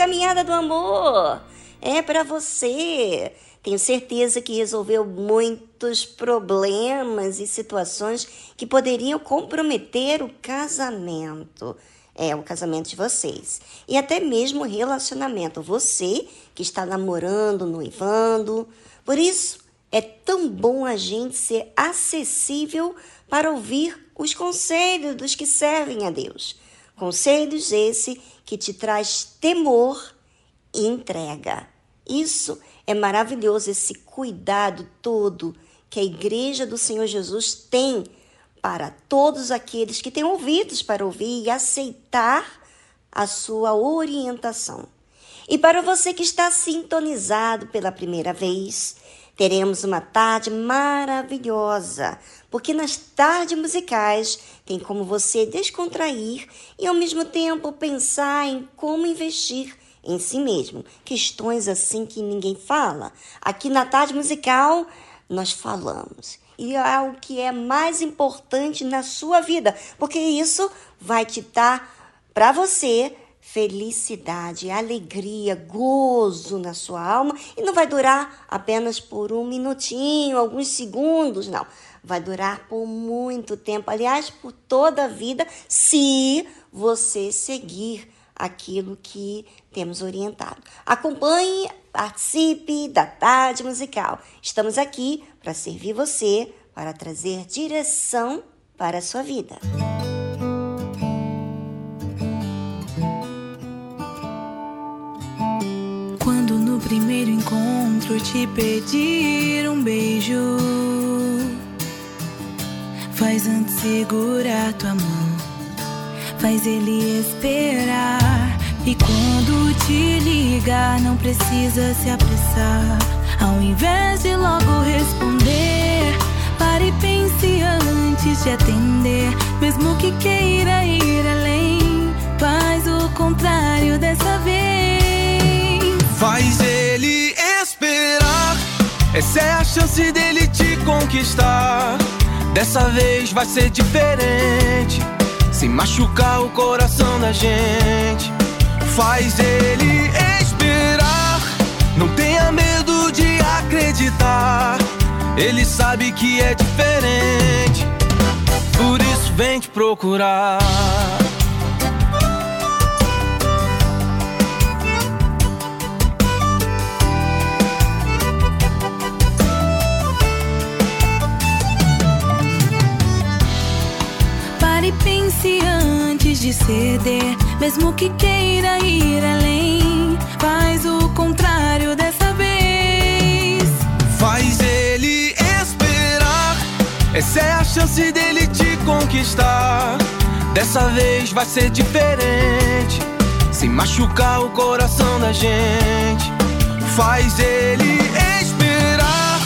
Caminhada do amor? É para você. Tenho certeza que resolveu muitos problemas e situações que poderiam comprometer o casamento. É, o casamento de vocês. E até mesmo o relacionamento. Você que está namorando, noivando. Por isso, é tão bom a gente ser acessível para ouvir os conselhos dos que servem a Deus. Conselhos esse que te traz temor e entrega. Isso é maravilhoso, esse cuidado todo que a Igreja do Senhor Jesus tem para todos aqueles que têm ouvidos para ouvir e aceitar a sua orientação. E para você que está sintonizado pela primeira vez, teremos uma tarde maravilhosa, porque nas tardes musicais tem como você descontrair e ao mesmo tempo pensar em como investir em si mesmo. Questões assim que ninguém fala. Aqui na tarde musical nós falamos. E é o que é mais importante na sua vida, porque isso vai te dar para você felicidade, alegria, gozo na sua alma e não vai durar apenas por um minutinho, alguns segundos, não. Vai durar por muito tempo, aliás, por toda a vida, se você seguir aquilo que temos orientado. Acompanhe, participe da tarde musical. Estamos aqui para servir você, para trazer direção para a sua vida. primeiro encontro te pedir um beijo. Faz antes segurar tua mão, faz ele esperar. E quando te ligar, não precisa se apressar. Ao invés de logo responder, pare e pense antes de atender. Mesmo que queira ir além, faz o contrário dessa vez. Faz ele esperar Essa é a chance dele te conquistar. Dessa vez vai ser diferente. Sem machucar o coração da gente. Faz ele esperar. Não tenha medo de acreditar. Ele sabe que é diferente. Por isso vem te procurar. Pense antes de ceder, mesmo que queira ir além. Faz o contrário dessa vez. Faz ele esperar. Essa é a chance dele te conquistar. Dessa vez vai ser diferente. Sem machucar o coração da gente. Faz ele esperar.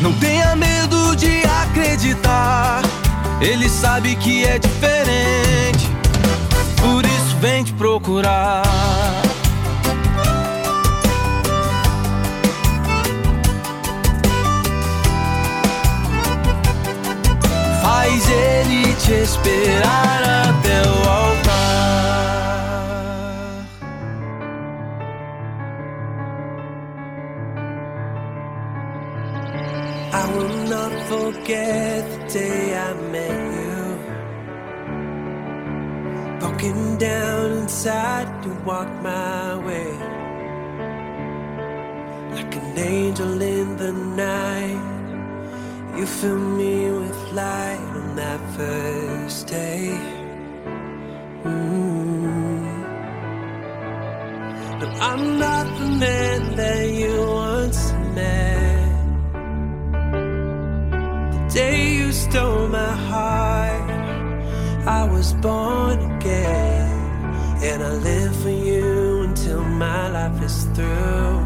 Não tenha medo de acreditar ele sabe que é diferente, por isso vem te procurar. Faz ele te esperar Down inside, you walked my way. Like an angel in the night, you filled me with light on that first day. Mm. But I'm not the man that you once met The day you stole my heart, I was born again. And I live for you until my life is through.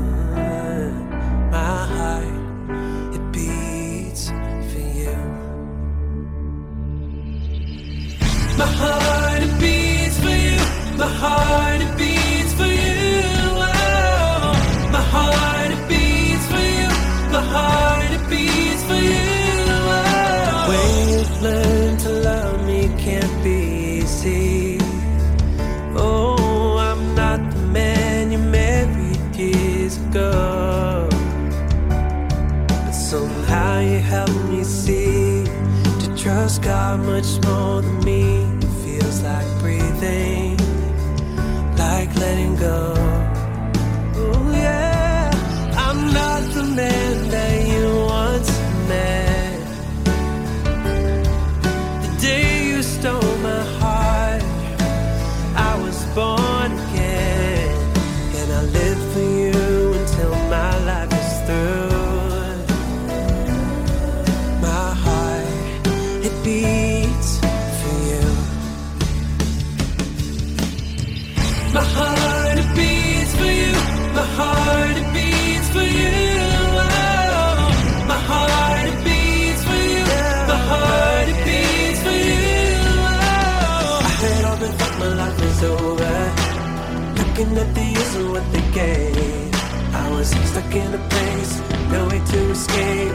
Mm, my heart, it beats for you. My heart, it beats for you. My heart, it beats trust God much more than me. It feels like breathing, like letting go. Years and what they gave. I was stuck in a place, no way to escape.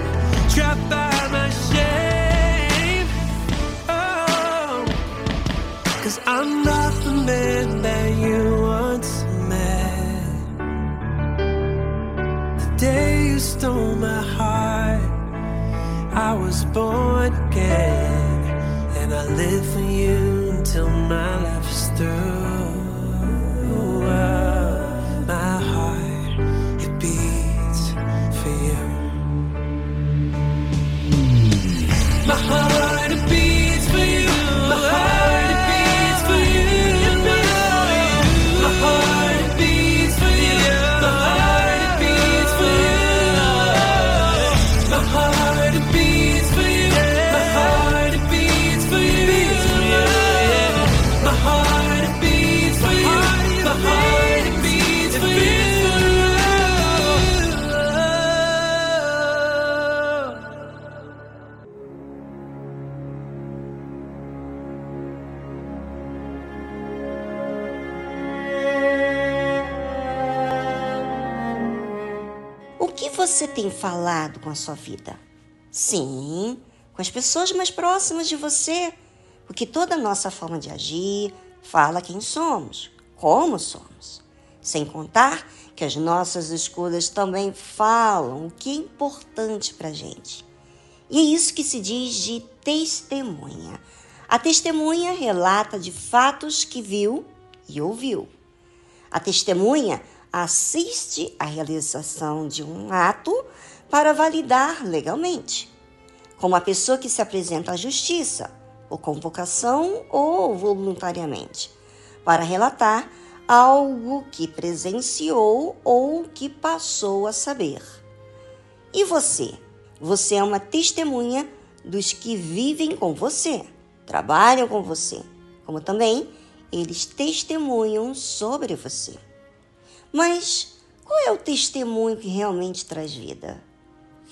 Trapped by my shame. Oh. Cause I'm not the man that you once met. The day you stole my heart, I was born again. And I live for you until my life is through. My heart falado com a sua vida? Sim, com as pessoas mais próximas de você, porque toda a nossa forma de agir fala quem somos, como somos. Sem contar que as nossas escolhas também falam o que é importante para gente. E é isso que se diz de testemunha. A testemunha relata de fatos que viu e ouviu. A testemunha assiste à realização de um ato para validar legalmente, como a pessoa que se apresenta à justiça, por convocação ou voluntariamente, para relatar algo que presenciou ou que passou a saber. E você? Você é uma testemunha dos que vivem com você, trabalham com você, como também eles testemunham sobre você. Mas qual é o testemunho que realmente traz vida?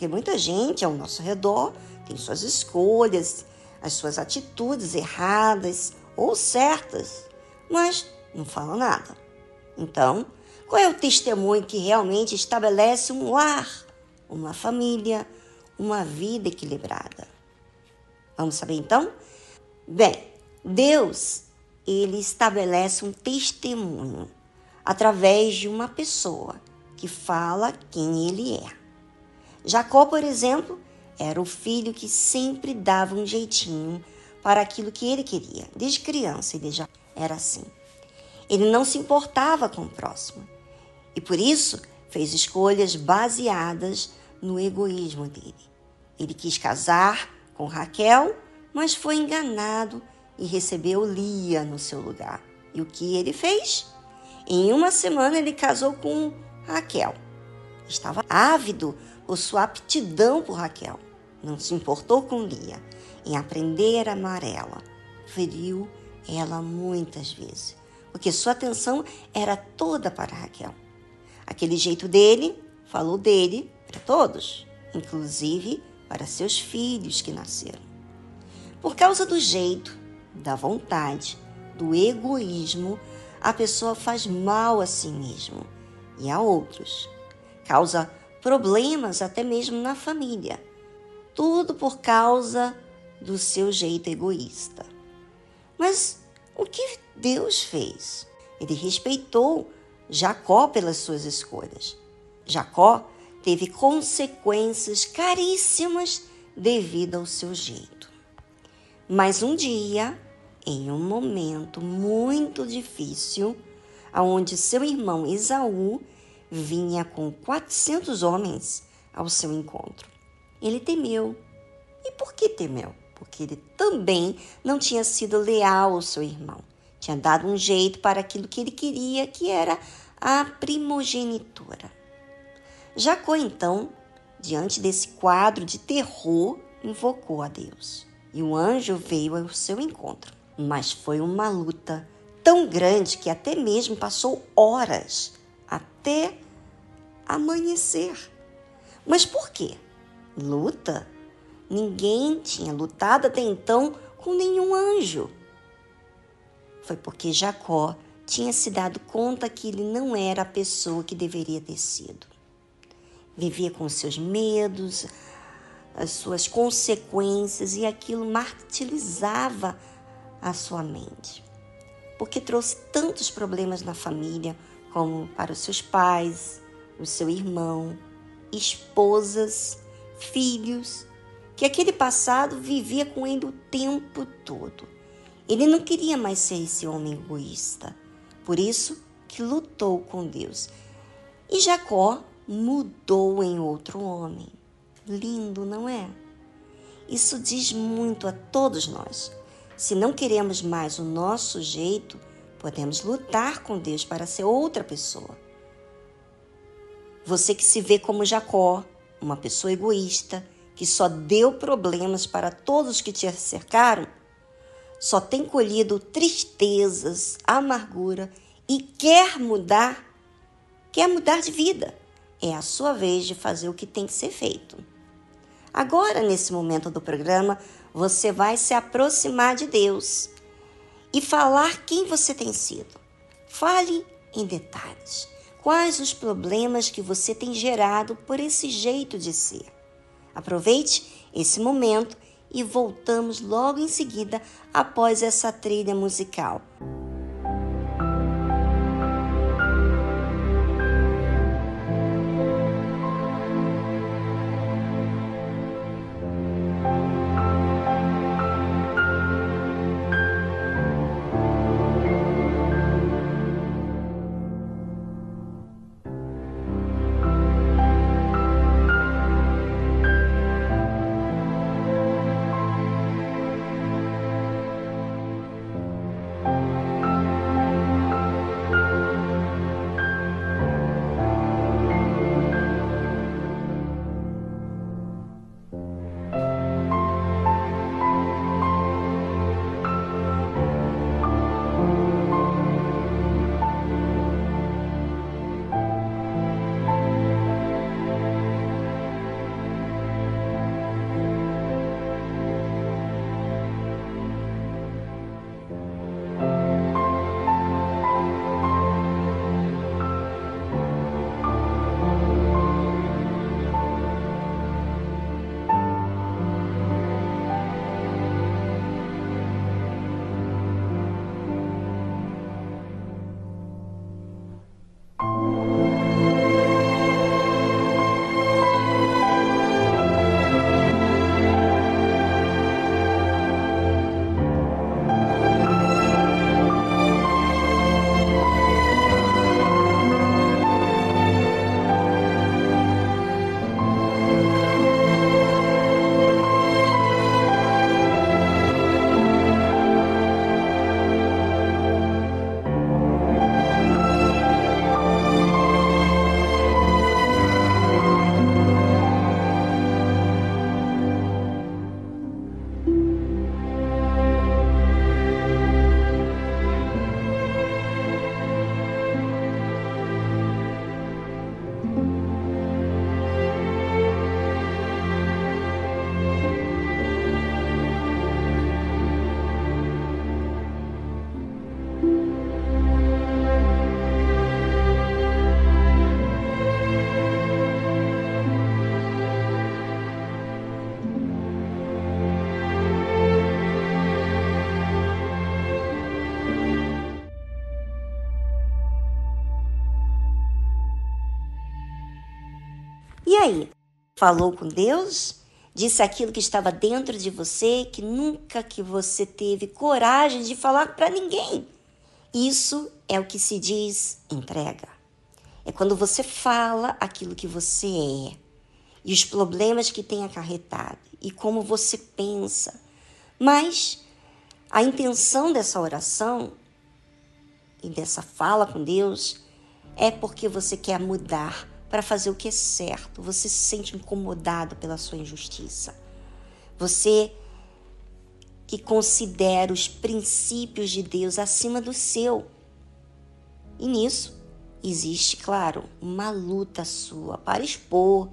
Porque muita gente ao nosso redor tem suas escolhas, as suas atitudes erradas ou certas, mas não fala nada. Então, qual é o testemunho que realmente estabelece um lar, uma família, uma vida equilibrada? Vamos saber então? Bem, Deus, ele estabelece um testemunho através de uma pessoa que fala quem ele é. Jacó, por exemplo, era o filho que sempre dava um jeitinho para aquilo que ele queria. Desde criança ele já era assim. Ele não se importava com o próximo e por isso fez escolhas baseadas no egoísmo dele. Ele quis casar com Raquel, mas foi enganado e recebeu Lia no seu lugar. E o que ele fez? Em uma semana ele casou com Raquel. Estava ávido por sua aptidão por Raquel. Não se importou com Lia em aprender a amar ela. Feriu ela muitas vezes, porque sua atenção era toda para Raquel. Aquele jeito dele falou dele para todos, inclusive para seus filhos que nasceram. Por causa do jeito, da vontade, do egoísmo, a pessoa faz mal a si mesmo e a outros. Causa problemas até mesmo na família. Tudo por causa do seu jeito egoísta. Mas o que Deus fez? Ele respeitou Jacó pelas suas escolhas. Jacó teve consequências caríssimas devido ao seu jeito. Mas um dia, em um momento muito difícil, aonde seu irmão Esaú vinha com 400 homens ao seu encontro. Ele temeu. E por que temeu? Porque ele também não tinha sido leal ao seu irmão. Tinha dado um jeito para aquilo que ele queria, que era a primogenitura. Jacó, então, diante desse quadro de terror, invocou a Deus. E o anjo veio ao seu encontro. Mas foi uma luta tão grande que até mesmo passou horas até amanhecer. Mas por quê? Luta? Ninguém tinha lutado até então com nenhum anjo. Foi porque Jacó tinha se dado conta que ele não era a pessoa que deveria ter sido. Vivia com seus medos, as suas consequências e aquilo martirizava a sua mente. Porque trouxe tantos problemas na família, como para os seus pais, o seu irmão, esposas, filhos, que aquele passado vivia com ele o tempo todo. Ele não queria mais ser esse homem egoísta, por isso que lutou com Deus. E Jacó mudou em outro homem. Lindo, não é? Isso diz muito a todos nós. Se não queremos mais o nosso jeito, podemos lutar com Deus para ser outra pessoa. Você que se vê como Jacó, uma pessoa egoísta, que só deu problemas para todos que te cercaram, só tem colhido tristezas, amargura e quer mudar, quer mudar de vida. É a sua vez de fazer o que tem que ser feito. Agora, nesse momento do programa, você vai se aproximar de Deus e falar quem você tem sido. Fale em detalhes quais os problemas que você tem gerado por esse jeito de ser. Aproveite esse momento e voltamos logo em seguida após essa trilha musical. Falou com Deus? Disse aquilo que estava dentro de você que nunca que você teve coragem de falar para ninguém. Isso é o que se diz entrega. É quando você fala aquilo que você é e os problemas que tem acarretado e como você pensa. Mas a intenção dessa oração e dessa fala com Deus é porque você quer mudar para fazer o que é certo. Você se sente incomodado pela sua injustiça. Você que considera os princípios de Deus acima do seu. E nisso existe, claro, uma luta sua para expor,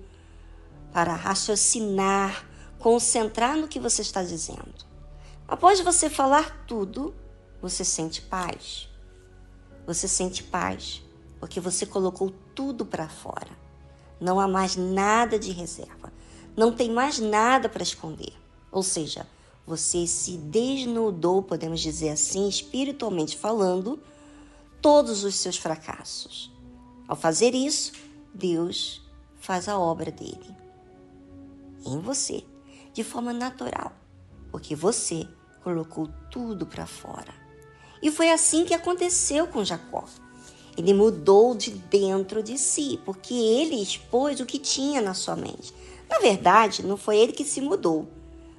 para raciocinar, concentrar no que você está dizendo. Após você falar tudo, você sente paz. Você sente paz porque você colocou tudo para fora. Não há mais nada de reserva. Não tem mais nada para esconder. Ou seja, você se desnudou, podemos dizer assim, espiritualmente falando, todos os seus fracassos. Ao fazer isso, Deus faz a obra dele em você, de forma natural, porque você colocou tudo para fora. E foi assim que aconteceu com Jacó. Ele mudou de dentro de si, porque ele expôs o que tinha na sua mente. Na verdade, não foi ele que se mudou.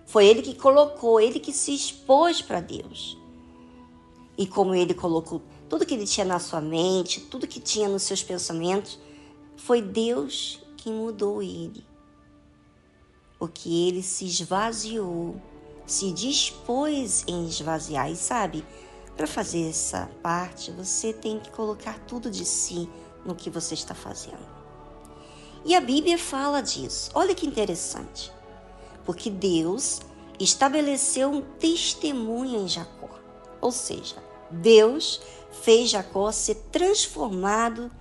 Foi ele que colocou, ele que se expôs para Deus. E como ele colocou tudo que ele tinha na sua mente, tudo que tinha nos seus pensamentos, foi Deus quem mudou ele. Porque ele se esvaziou, se dispôs em esvaziar. E sabe, para fazer essa parte, você tem que colocar tudo de si no que você está fazendo. E a Bíblia fala disso. Olha que interessante. Porque Deus estabeleceu um testemunho em Jacó. Ou seja, Deus fez Jacó ser transformado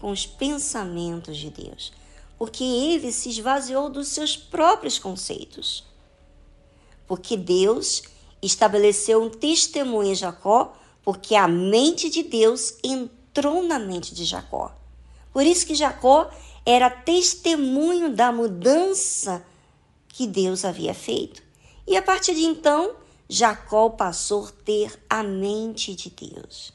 com os pensamentos de Deus, porque ele se esvaziou dos seus próprios conceitos. Porque Deus estabeleceu um testemunho em Jacó, porque a mente de Deus entrou na mente de Jacó. Por isso que Jacó era testemunho da mudança que Deus havia feito. E a partir de então, Jacó passou a ter a mente de Deus.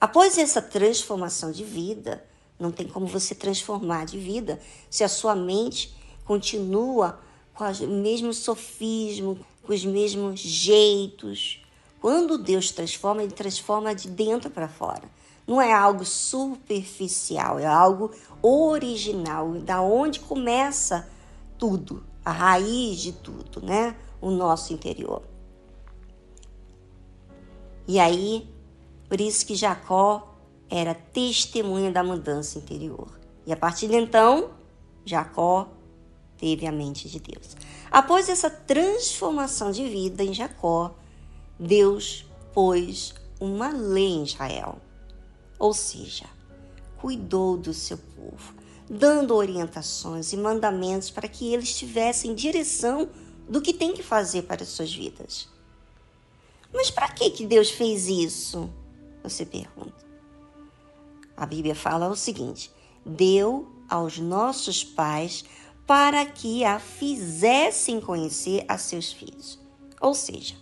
Após essa transformação de vida, não tem como você transformar de vida se a sua mente continua com o mesmo sofismo, com os mesmos jeitos. Quando Deus transforma, ele transforma de dentro para fora. Não é algo superficial, é algo original, da onde começa tudo, a raiz de tudo, né? O nosso interior. E aí, por isso que Jacó era testemunha da mudança interior. E a partir de então, Jacó teve a mente de Deus. Após essa transformação de vida em Jacó, Deus pôs uma lei em Israel. Ou seja, cuidou do seu povo, dando orientações e mandamentos para que eles tivessem direção do que tem que fazer para as suas vidas. Mas para que, que Deus fez isso? Você pergunta. A Bíblia fala o seguinte: deu aos nossos pais para que a fizessem conhecer a seus filhos. Ou seja,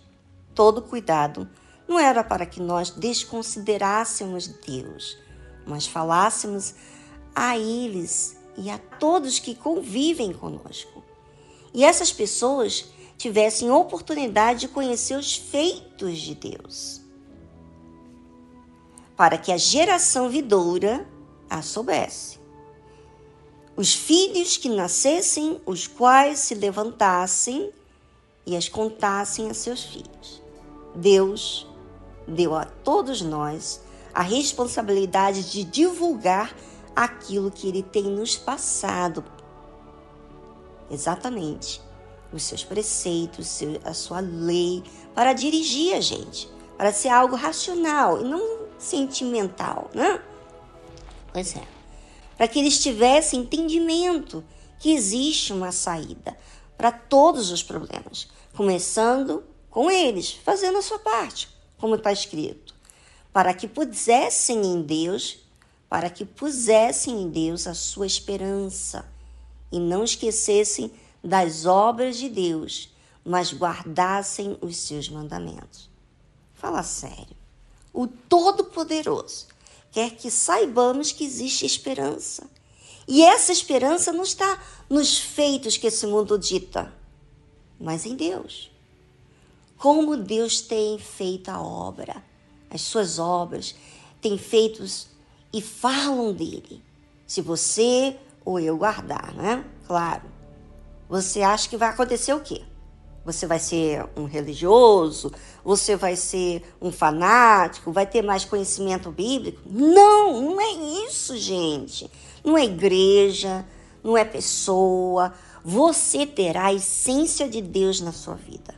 todo cuidado não era para que nós desconsiderássemos Deus, mas falássemos a eles e a todos que convivem conosco. E essas pessoas tivessem oportunidade de conhecer os feitos de Deus, para que a geração vidoura a soubesse. Os filhos que nascessem, os quais se levantassem e as contassem a seus filhos. Deus deu a todos nós a responsabilidade de divulgar aquilo que Ele tem nos passado. Exatamente os seus preceitos, a sua lei, para dirigir a gente, para ser algo racional e não sentimental, né? Pois é. Para que eles tivessem entendimento que existe uma saída para todos os problemas, começando com eles, fazendo a sua parte, como está escrito, para que pusessem em Deus, para que pusessem em Deus a sua esperança e não esquecessem das obras de Deus, mas guardassem os seus mandamentos. Fala sério. O Todo-Poderoso quer que saibamos que existe esperança. E essa esperança não está nos feitos que esse mundo dita, mas em Deus. Como Deus tem feito a obra, as suas obras, tem feitos e falam dele. Se você ou eu guardar, né? Claro você acha que vai acontecer o quê? Você vai ser um religioso? Você vai ser um fanático? Vai ter mais conhecimento bíblico? Não, não é isso, gente. Não é igreja, não é pessoa. Você terá a essência de Deus na sua vida.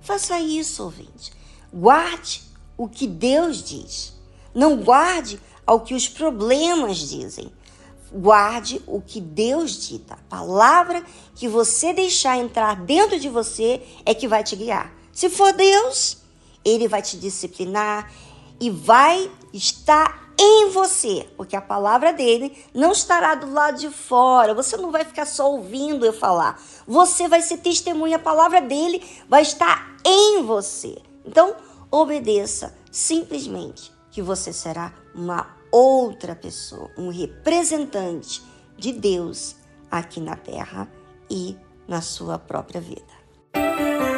Faça isso, ouvinte. Guarde o que Deus diz. Não guarde ao que os problemas dizem. Guarde o que Deus dita. A palavra que você deixar entrar dentro de você é que vai te guiar. Se for Deus, ele vai te disciplinar e vai estar em você, porque a palavra dele não estará do lado de fora. Você não vai ficar só ouvindo eu falar. Você vai ser testemunha, a palavra dele vai estar em você. Então, obedeça simplesmente que você será uma outra pessoa, um representante de Deus aqui na terra e na sua própria vida.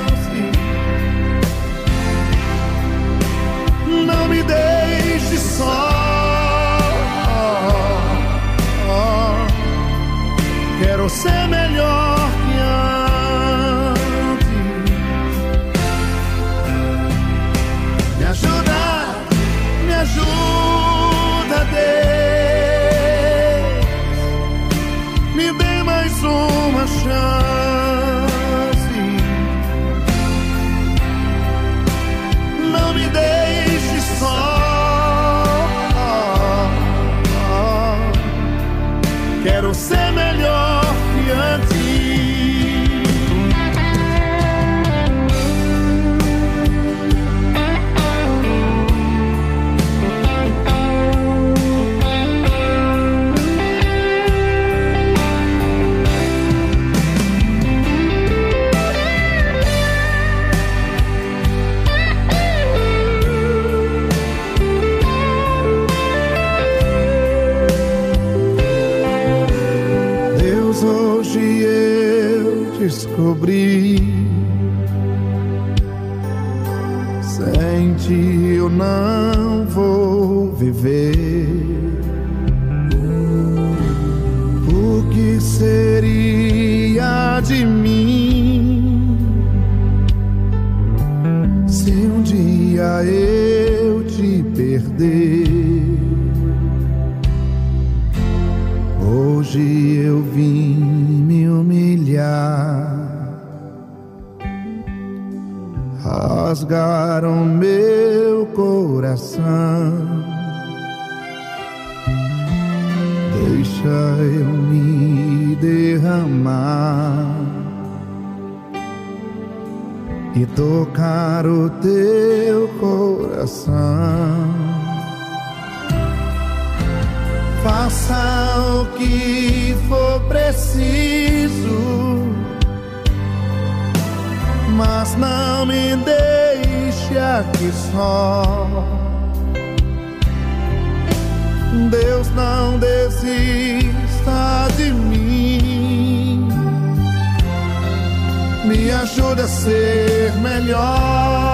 Me deixe só. Quero ser melhor rasgaram meu coração. Deixa eu me derramar e tocar o teu coração. Faça o que for preciso, mas não me aqui só. Deus não desista de mim. Me ajuda a ser melhor.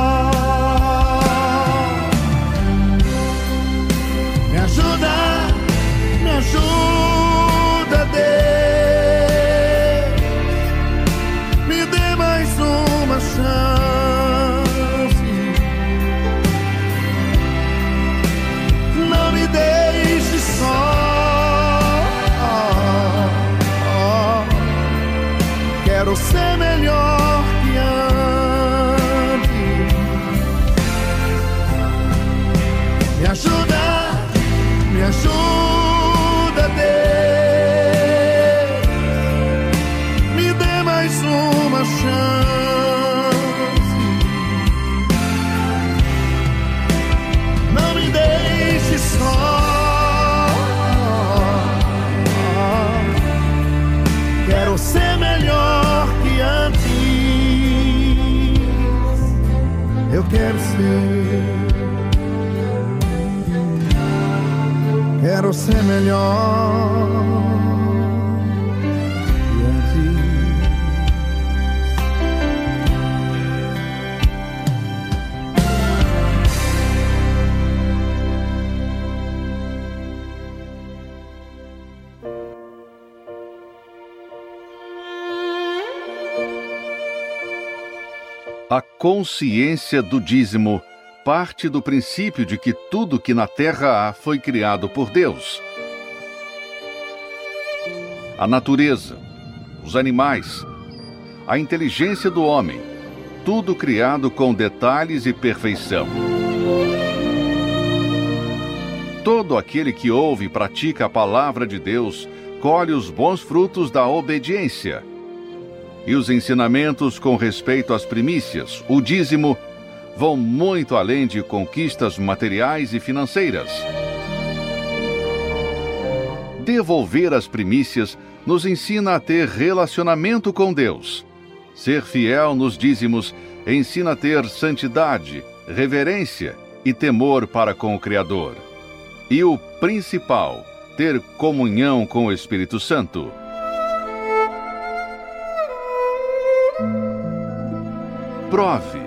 ser melhor. E antes. A consciência do dízimo parte do princípio de que tudo que na terra há foi criado por Deus. A natureza, os animais, a inteligência do homem, tudo criado com detalhes e perfeição. Todo aquele que ouve e pratica a palavra de Deus colhe os bons frutos da obediência. E os ensinamentos com respeito às primícias, o dízimo, vão muito além de conquistas materiais e financeiras. Devolver as primícias nos ensina a ter relacionamento com Deus. Ser fiel nos dízimos ensina a ter santidade, reverência e temor para com o Criador. E o principal, ter comunhão com o Espírito Santo. Prove,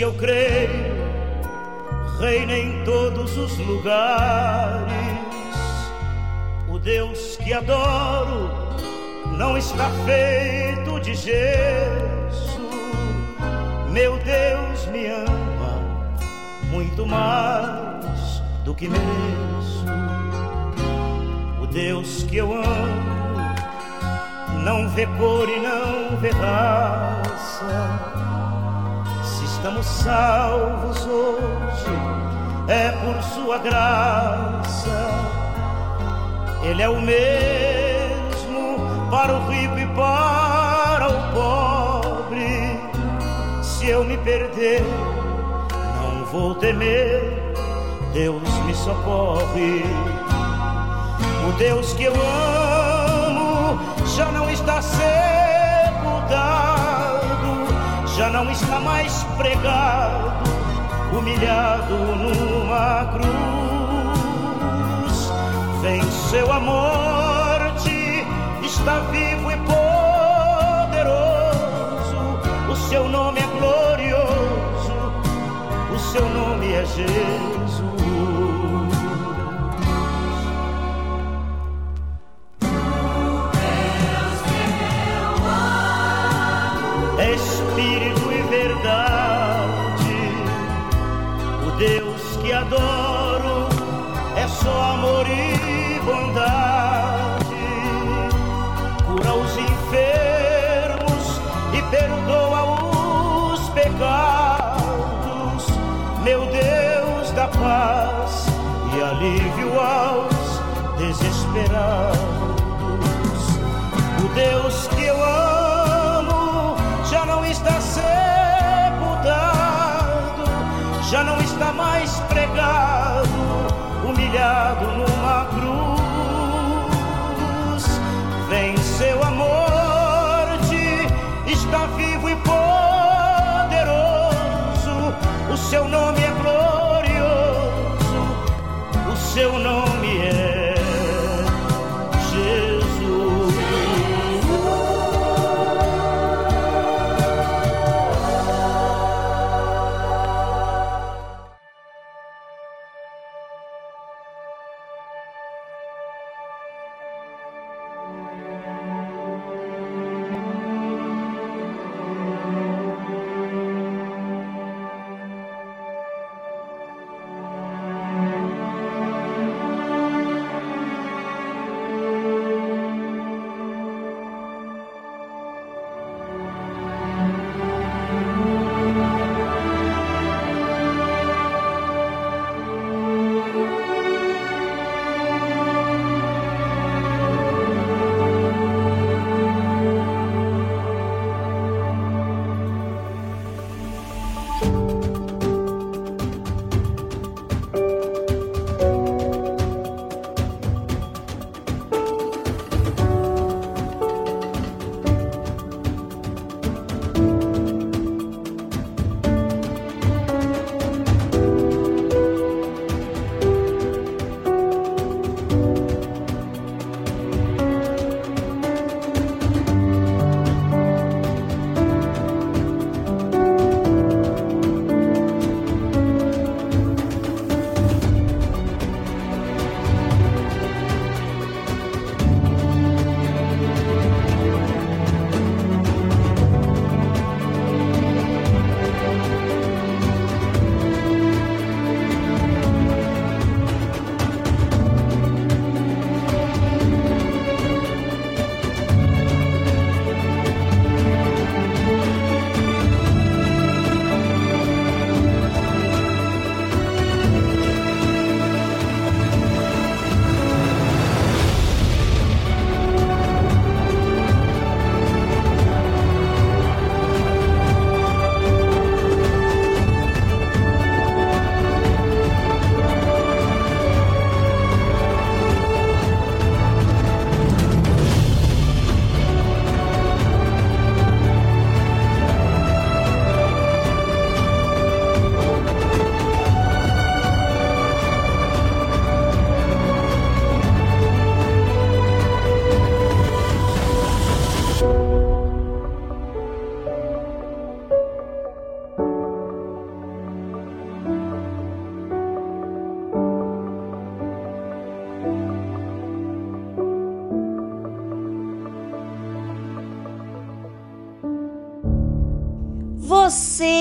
Que eu creio reina em todos os lugares. O Deus que adoro não está feito de gesso. Meu Deus me ama muito mais do que mereço. O Deus que eu amo não vê cor e não vê raça. Estamos salvos hoje, é por sua graça. Ele é o mesmo para o rico e para o pobre. Se eu me perder, não vou temer, Deus me socorre. O Deus que eu amo já não está sepultado, não está mais pregado, humilhado numa cruz. Venceu a morte, está vivo e poderoso. O seu nome é glorioso, o seu nome é Jesus. Alívio aos desesperados.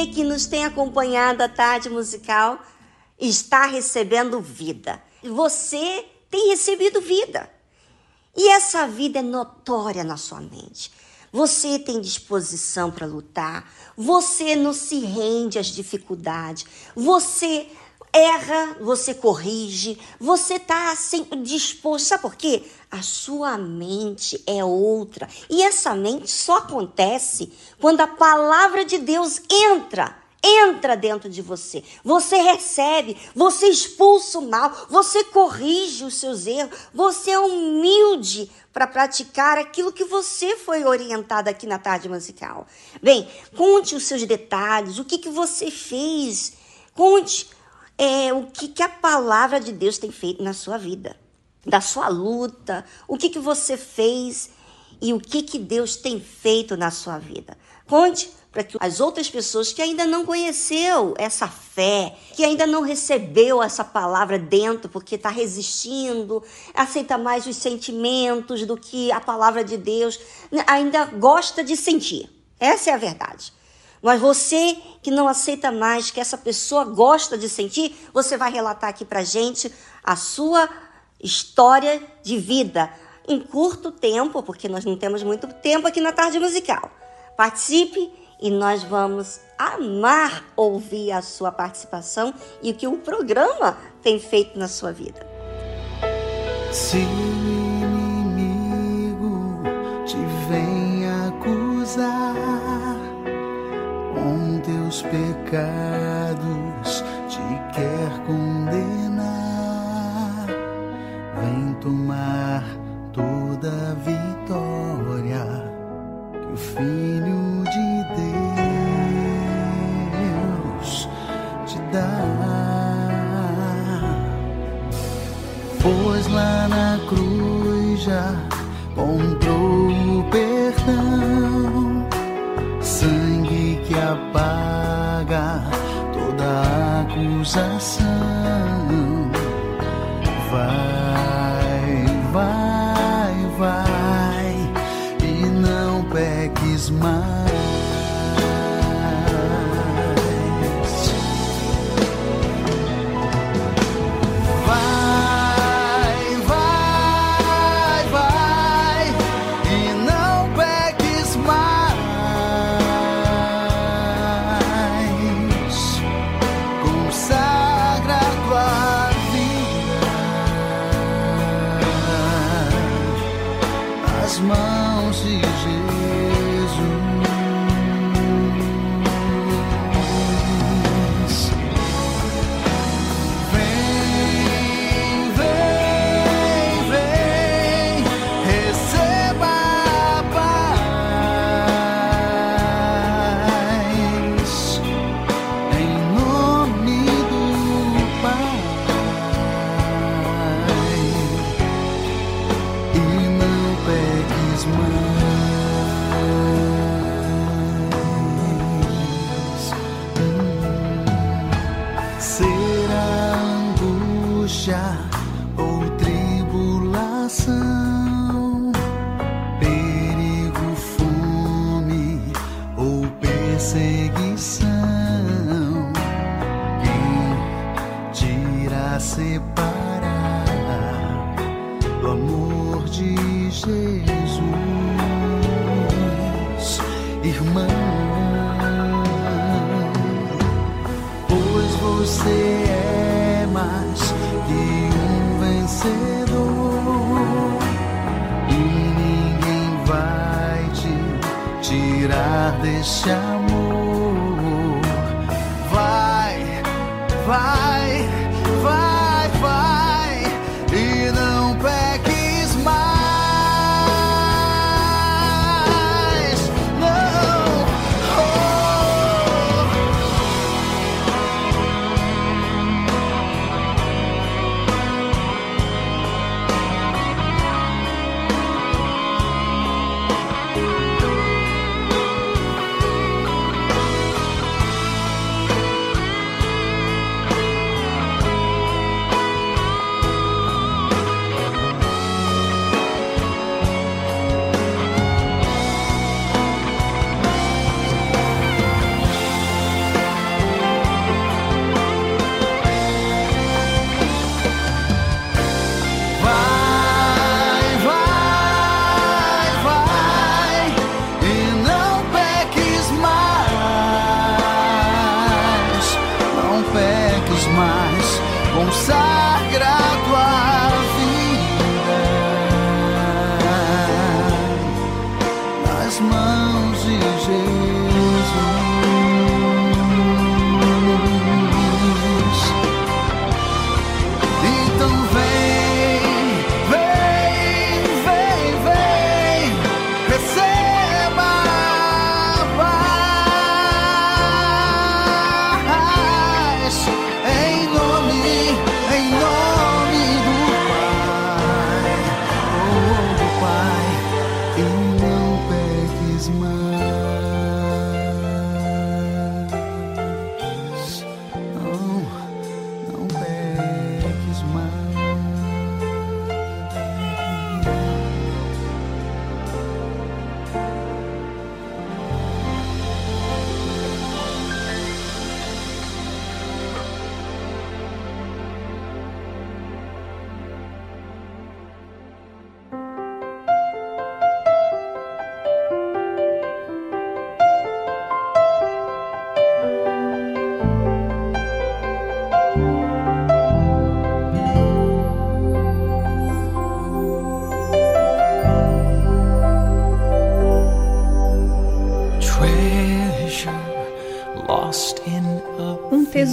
Que nos tem acompanhado a tarde musical está recebendo vida. Você tem recebido vida. E essa vida é notória na sua mente. Você tem disposição para lutar, você não se rende às dificuldades, você erra, você corrige, você está sempre disposto. Sabe por quê? A sua mente é outra. E essa mente só acontece quando a palavra de Deus entra. Entra dentro de você, você recebe, você expulsa o mal, você corrige os seus erros, você é humilde para praticar aquilo que você foi orientado aqui na tarde musical. Bem, conte os seus detalhes, o que, que você fez, conte é, o que, que a palavra de Deus tem feito na sua vida, da sua luta, o que, que você fez e o que, que Deus tem feito na sua vida. Conte para que as outras pessoas que ainda não conheceu essa fé, que ainda não recebeu essa palavra dentro porque está resistindo, aceita mais os sentimentos do que a palavra de Deus, ainda gosta de sentir. Essa é a verdade. Mas você que não aceita mais que essa pessoa gosta de sentir, você vai relatar aqui para gente a sua história de vida em curto tempo, porque nós não temos muito tempo aqui na tarde musical. Participe e nós vamos amar ouvir a sua participação e o que o programa tem feito na sua vida. Vem acusar com teus pecados, te quer condenar, vem tomar toda a vitória que o Filho de Deus te dá. Pois lá na cruz já comprou o perdão, acusação.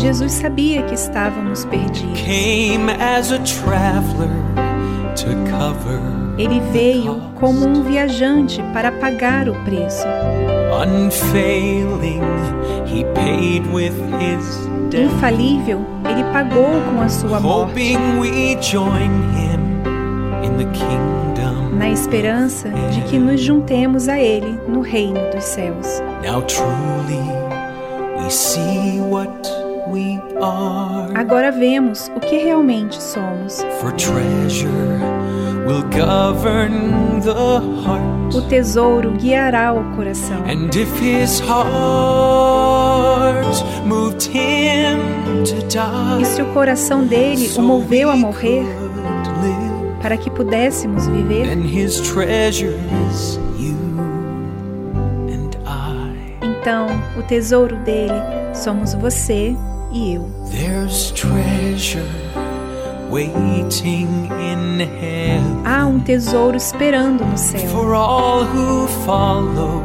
Jesus sabia que estávamos perdidos. Ele veio como um viajante para pagar o preço. Infalível, ele pagou com a sua morte, na esperança de que nos juntemos a ele no reino dos céus. Now truly Agora vemos o que realmente somos. For treasure will govern the heart. O tesouro guiará o coração. And if his heart moved him to die, E se o coração dele o moveu a morrer para que pudéssemos viver, então o tesouro dele somos você e eu. There's treasure waiting in heaven Há um tesouro esperando no céu for all who follow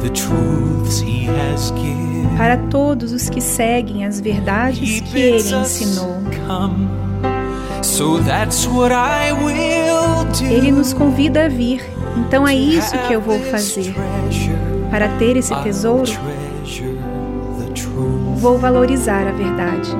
the truths he has given. para todos os que seguem as verdades He que ele ensinou. come. So that's what I will do. Ele nos convida a vir. Então é isso que eu vou fazer. Para ter esse tesouro, vou valorizar a verdade.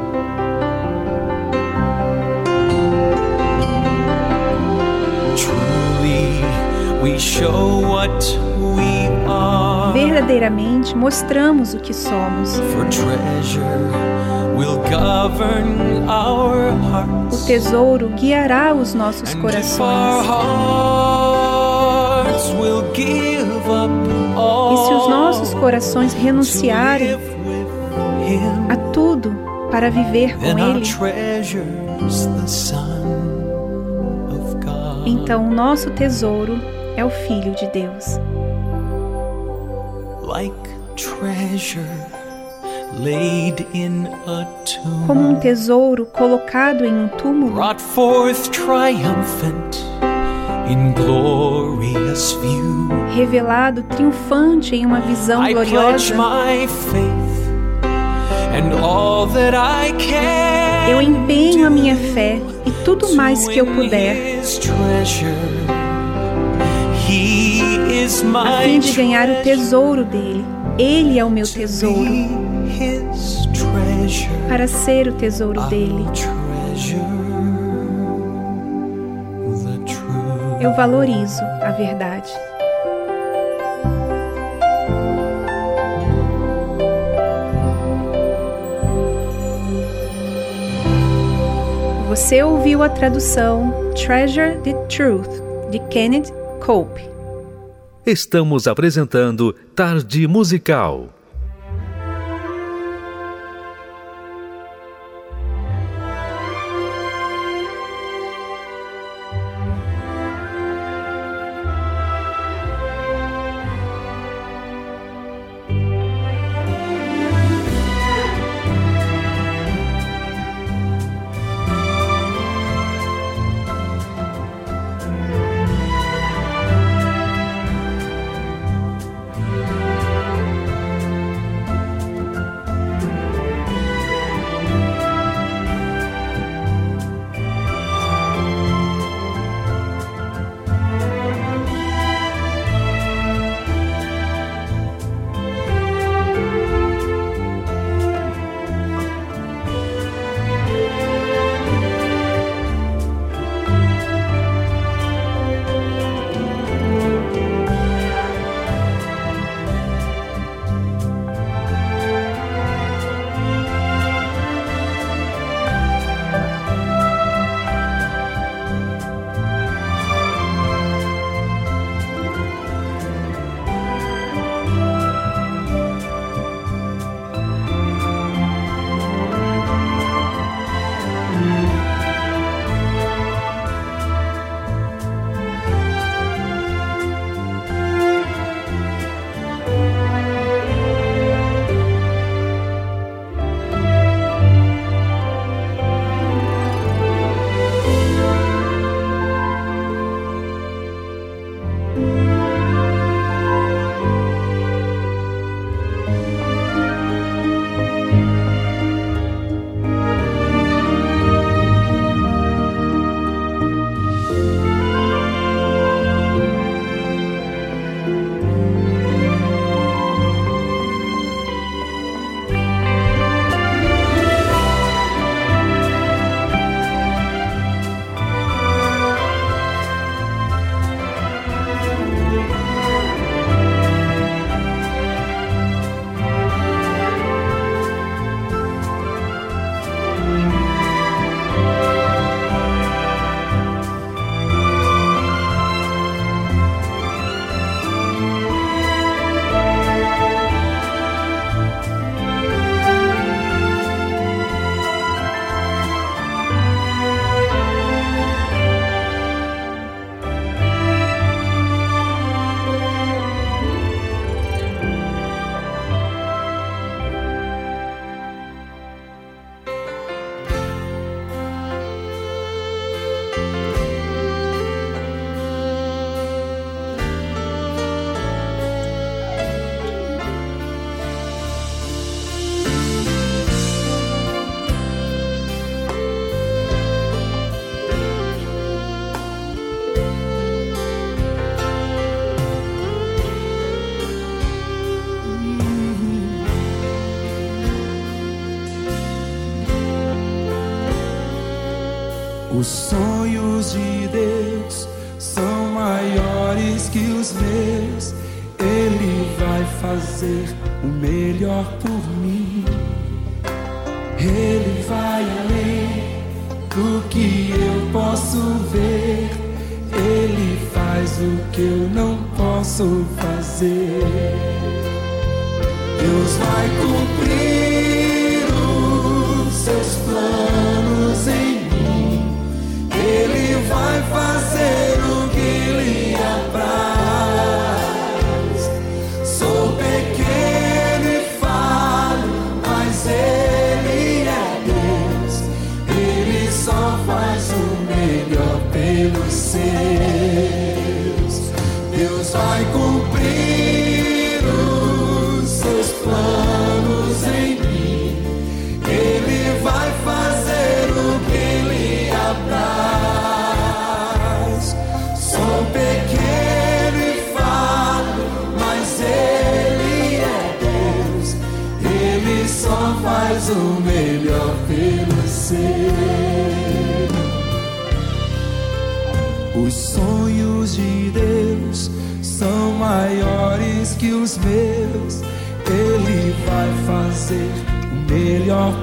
Verdadeiramente mostramos o que somos. O tesouro guiará os nossos corações. Se os nossos corações renunciarem a tudo para viver com Ele, então o nosso tesouro é o Filho de Deus. Como um tesouro colocado em um túmulo, revelado triunfante em uma visão I gloriosa, eu empenho a minha fé e tudo mais que eu puder. a fim de ganhar o tesouro dele. Ele é o meu tesouro. Para ser o tesouro dele, Eu valorizo a verdade. Você ouviu a tradução Treasure the Truth de Kenneth Cope. Estamos apresentando Tarde Musical. que os meus, Ele vai fazer o melhor por mim. Ele vai além do que eu posso ver. Ele faz o que eu não posso fazer. Deus vai cumprir. your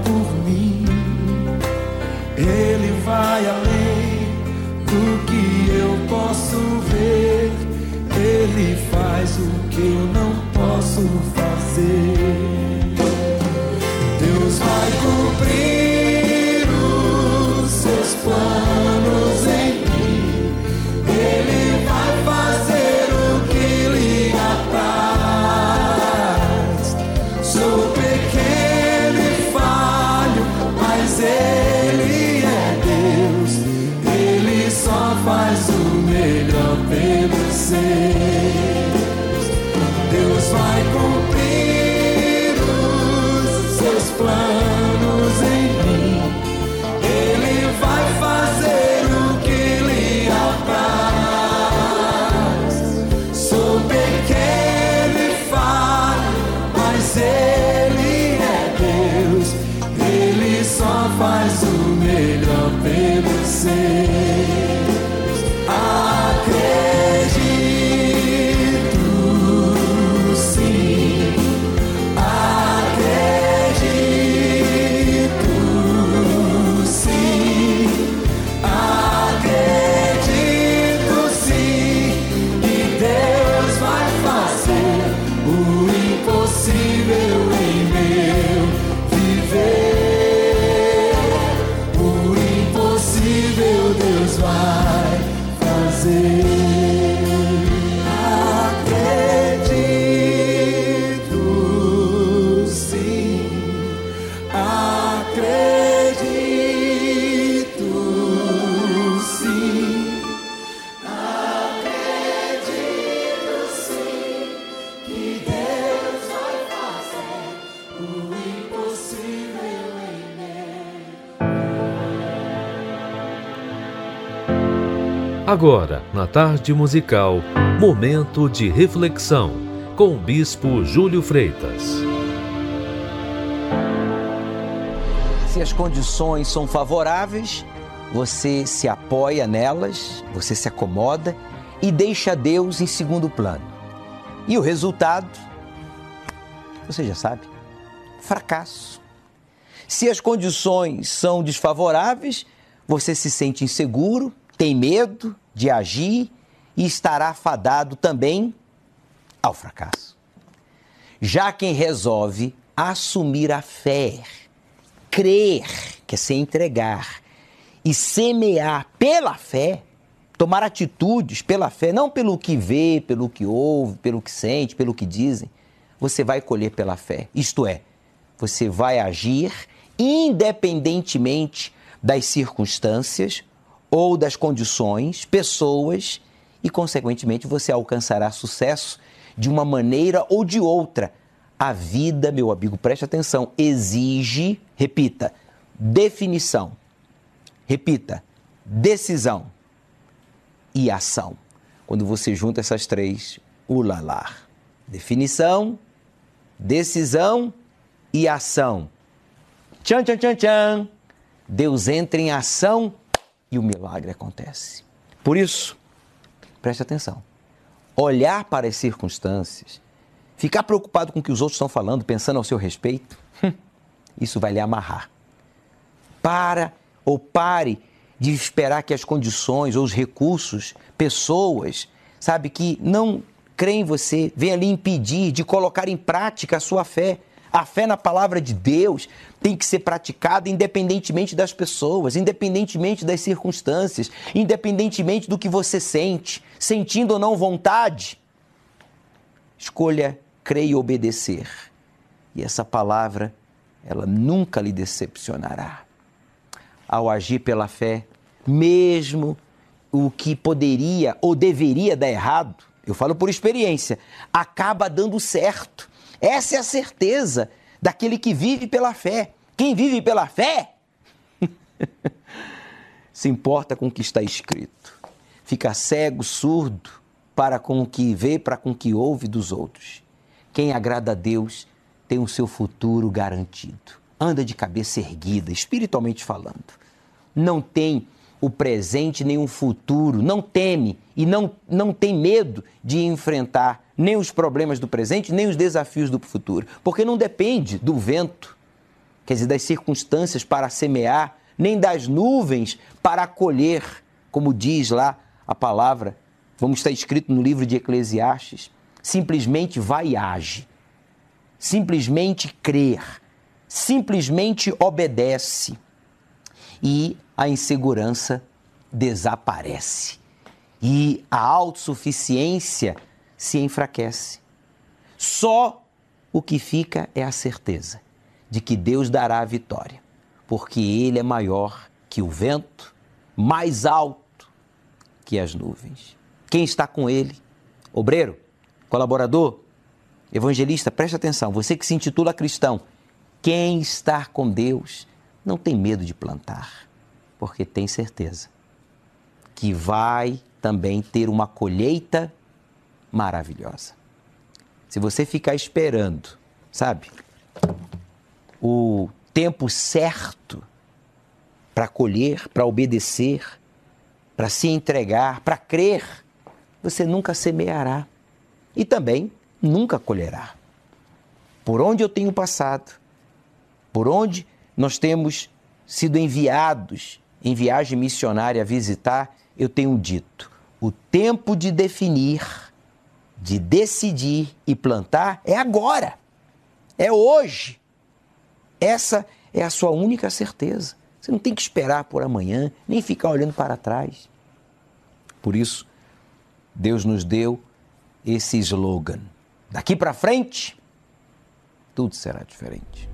Agora, na tarde musical, momento de reflexão com o Bispo Júlio Freitas. Se as condições são favoráveis, você se apoia nelas, você se acomoda e deixa Deus em segundo plano. E o resultado, você já sabe, fracasso. Se as condições são desfavoráveis, você se sente inseguro, tem medo de agir e estará fadado também ao fracasso. Já quem resolve assumir a fé, crer, que é se entregar, e semear pela fé, tomar atitudes pela fé, não pelo que vê, pelo que ouve, pelo que sente, pelo que dizem, você vai colher pela fé. Isto é, você vai agir independentemente das circunstâncias ou das condições, pessoas, e, consequentemente, você alcançará sucesso de uma maneira ou de outra. A vida, meu amigo, preste atenção, exige, repita, definição. Repita, decisão e ação. Quando você junta essas três, ulalá. Definição, decisão e ação. Tchan, tchan, tchan, tchan. Deus entra em ação e o milagre acontece. Por isso, preste atenção. Olhar para as circunstâncias, ficar preocupado com o que os outros estão falando, pensando ao seu respeito, isso vai lhe amarrar. Para ou pare de esperar que as condições ou os recursos, pessoas, sabe, que não creem em você, venham lhe impedir de colocar em prática a sua fé. A fé na palavra de Deus tem que ser praticada independentemente das pessoas, independentemente das circunstâncias, independentemente do que você sente, sentindo ou não vontade. Escolha crer e obedecer. E essa palavra, ela nunca lhe decepcionará. Ao agir pela fé, mesmo o que poderia ou deveria dar errado, eu falo por experiência, acaba dando certo. Essa é a certeza daquele que vive pela fé. Quem vive pela fé se importa com o que está escrito. Fica cego, surdo para com o que vê, para com o que ouve dos outros. Quem agrada a Deus tem o seu futuro garantido. Anda de cabeça erguida, espiritualmente falando. Não tem o presente nem o futuro, não teme e não, não tem medo de enfrentar nem os problemas do presente, nem os desafios do futuro, porque não depende do vento, quer dizer, das circunstâncias para semear, nem das nuvens para acolher, como diz lá a palavra, vamos estar escrito no livro de Eclesiastes. Simplesmente vai e age. Simplesmente crer. Simplesmente obedece. E a insegurança desaparece. E a autossuficiência se enfraquece. Só o que fica é a certeza de que Deus dará a vitória, porque Ele é maior que o vento, mais alto que as nuvens. Quem está com Ele? Obreiro, colaborador, evangelista, preste atenção, você que se intitula cristão, quem está com Deus não tem medo de plantar, porque tem certeza que vai também ter uma colheita maravilhosa se você ficar esperando, sabe, o tempo certo para colher, para obedecer, para se entregar, para crer, você nunca semeará e também nunca colherá. Por onde eu tenho passado, por onde nós temos sido enviados em viagem missionária a visitar, eu tenho dito: o tempo de definir de decidir e plantar é agora, é hoje. Essa é a sua única certeza. Você não tem que esperar por amanhã, nem ficar olhando para trás. Por isso, Deus nos deu esse slogan: daqui para frente, tudo será diferente.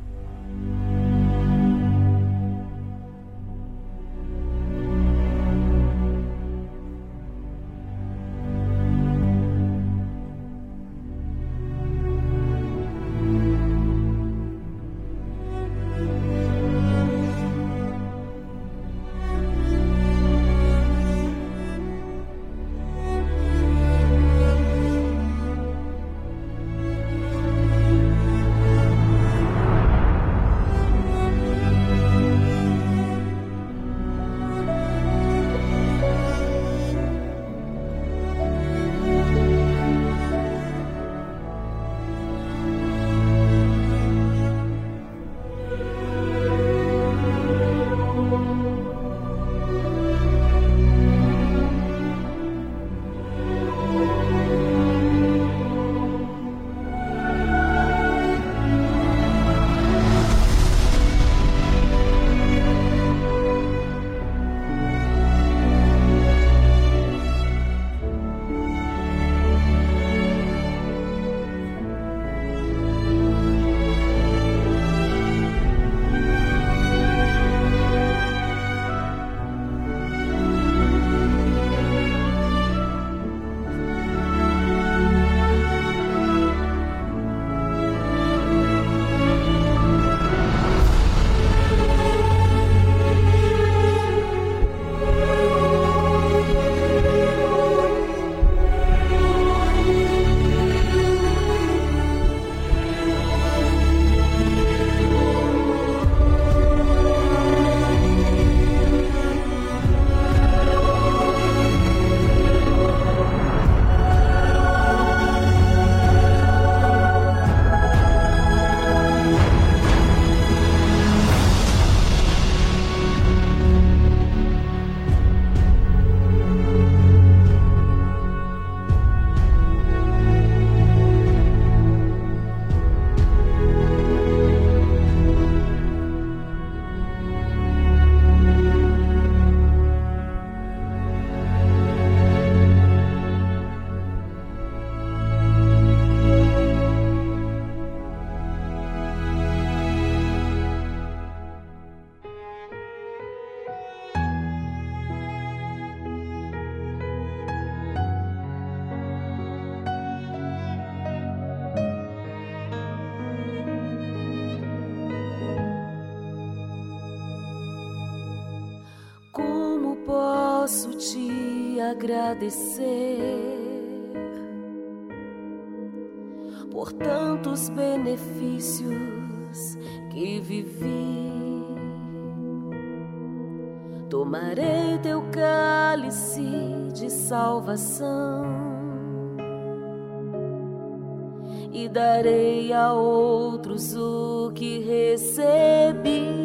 Darei a outros o que recebi.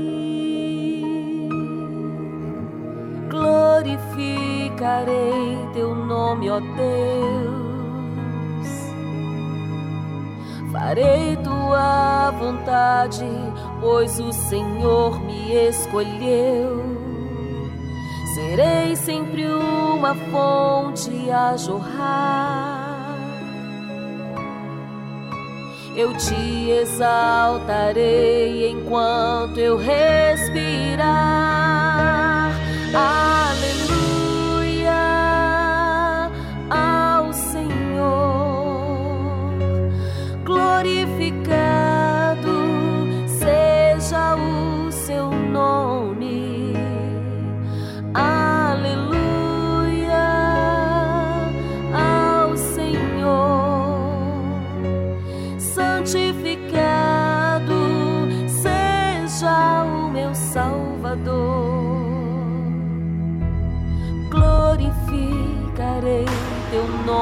glorificarei teu nome, ó Deus. Farei tua vontade, pois o Senhor me escolheu. Serei sempre uma fonte a jorrar. Eu te exaltarei enquanto eu respirar. Aleluia ao Senhor. Glorificado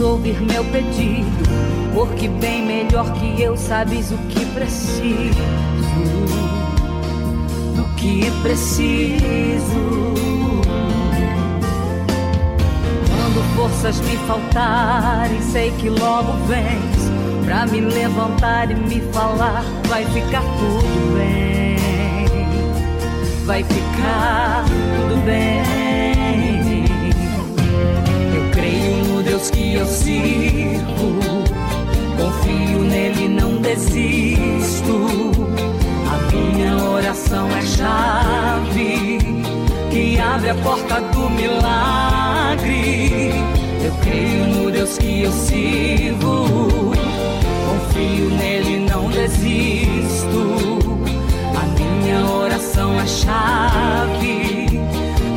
Ouvir meu pedido. Porque bem melhor que eu sabes o que preciso. Do que preciso. Quando forças me faltarem, sei que logo vens. Pra me levantar e me falar, vai ficar tudo bem. Vai ficar tudo bem. Deus que eu sirvo. Confio nele, não desisto. A minha oração é chave que abre a porta do milagre. Eu creio no Deus que eu sirvo. Confio nele, não desisto. A minha oração é chave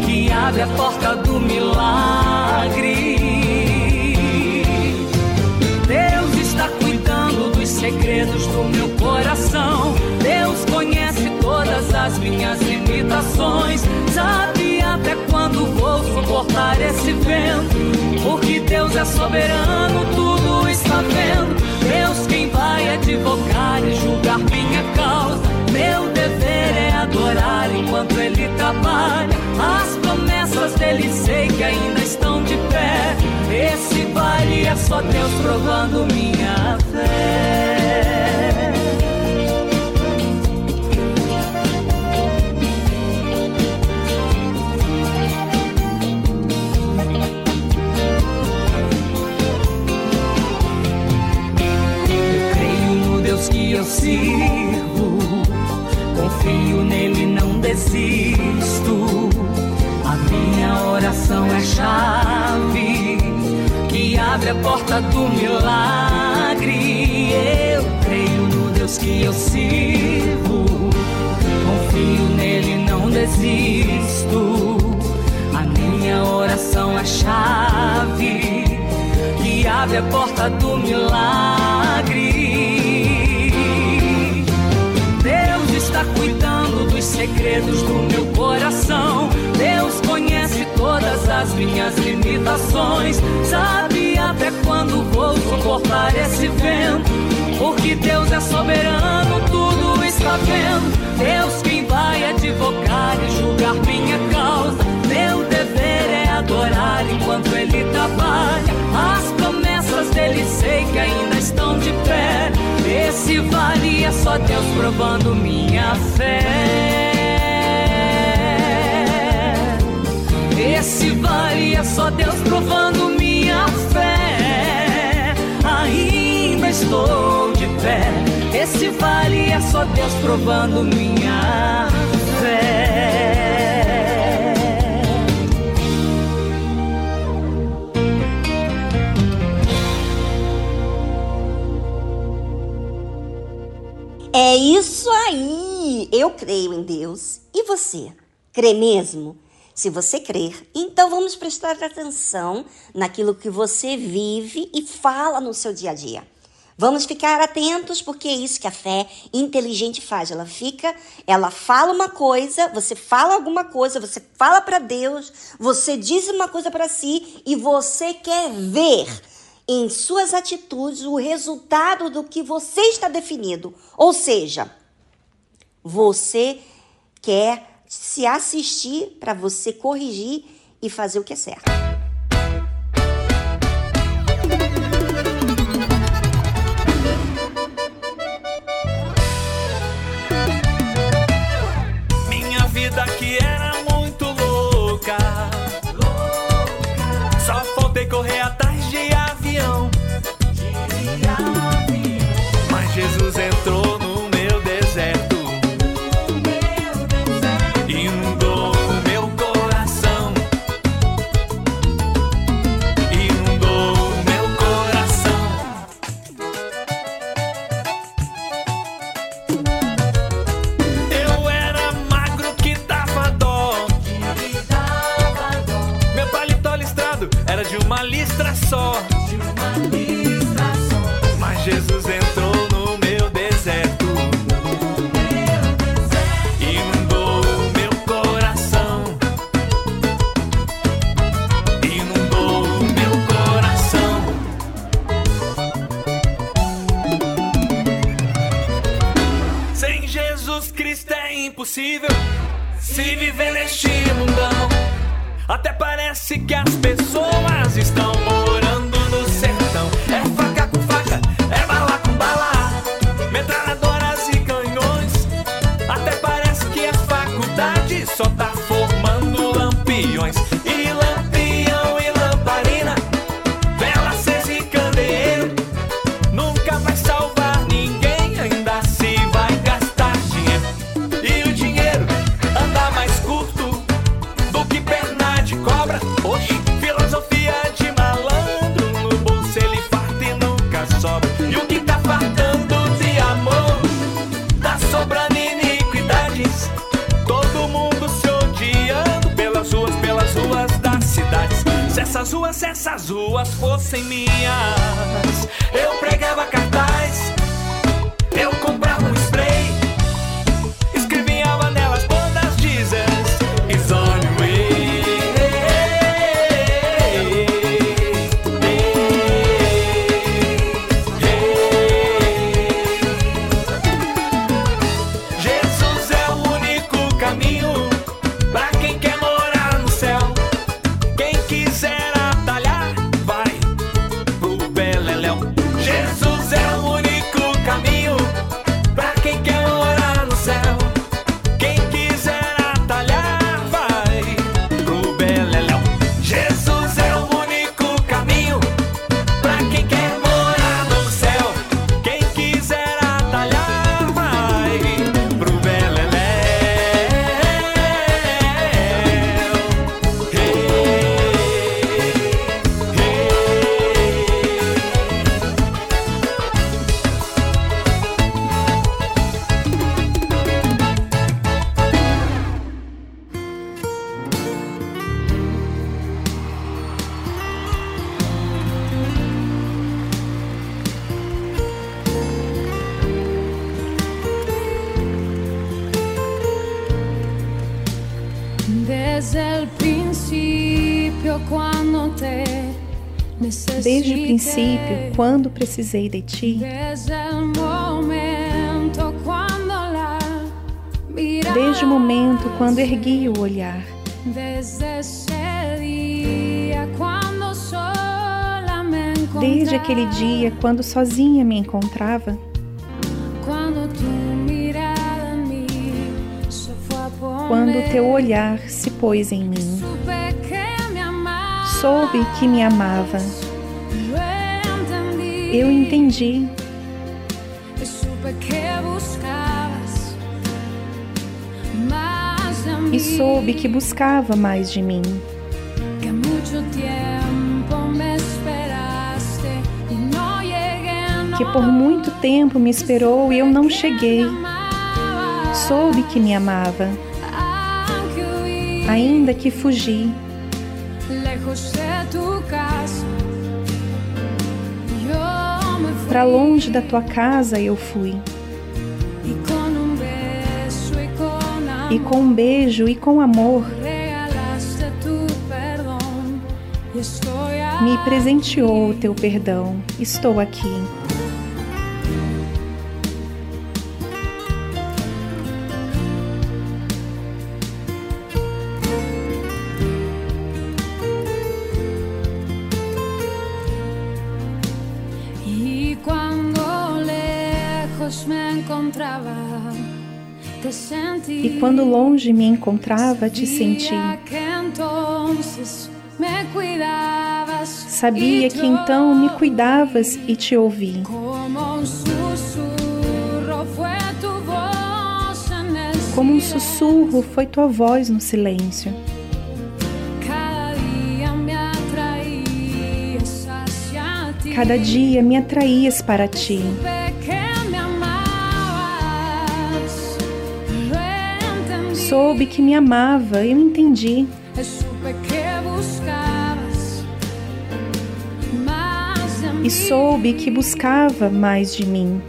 que abre a porta do milagre. Segredos do meu coração. Deus conhece todas as minhas limitações. Sabe até quando vou suportar esse vento. Porque Deus é soberano, tudo está vendo. Deus quem vai advogar e julgar minha causa. Meu dever é adorar enquanto Ele trabalha. As promessas dele sei que ainda estão de pé. Esse vale é só Deus provando minha fé. Eu creio no Deus que eu sirvo. Confio nele, não desisto. A minha oração é chave abre a porta do milagre. eu creio no Deus que eu sirvo. Confio nele, não desisto. A minha oração é a chave que abre a porta do milagre. Deus está cuidando dos segredos do meu coração. Deus conhece todas as minhas limitações. Sabe até quando vou suportar esse vento. Porque Deus é soberano, tudo está vendo. Deus quem vai advogar e julgar minha causa. Meu dever é adorar enquanto Ele trabalha. As promessas dele sei que ainda estão de pé. Esse vale é só Deus provando minha fé. Esse vale é só Deus provando estou de pé. Esse vale é só Deus provando minha fé. É isso aí! Eu creio em Deus. E você? Crê mesmo? Se você crer, então vamos prestar atenção naquilo que você vive e fala no seu dia a dia. Vamos ficar atentos porque é isso que a fé inteligente faz. Ela fica, ela fala uma coisa, você fala alguma coisa, você fala para Deus, você diz uma coisa para si e você quer ver em suas atitudes o resultado do que você está definido. Ou seja, você quer se assistir para você corrigir e fazer o que é certo. Quando precisei de ti, Desde o momento quando ergui o olhar, Desde aquele dia quando sozinha me encontrava, quando teu olhar se pôs em mim, soube que me amava, eu entendi. Supe que e soube que buscava mais de mim, que me esperaste que por muito tempo me esperou e eu não cheguei. Soube que me amava, ainda que fugi, para longe da tua casa eu fui, e com um beijo e com amor me presenteou o teu perdão. Estou aqui. Longe me encontrava, te senti. Sabia que então me cuidavas e te ouvi. Como um sussurro foi tua voz no silêncio. Cada dia me atraías para ti. Soube que me amava, eu entendi. E soube que buscava mais de mim.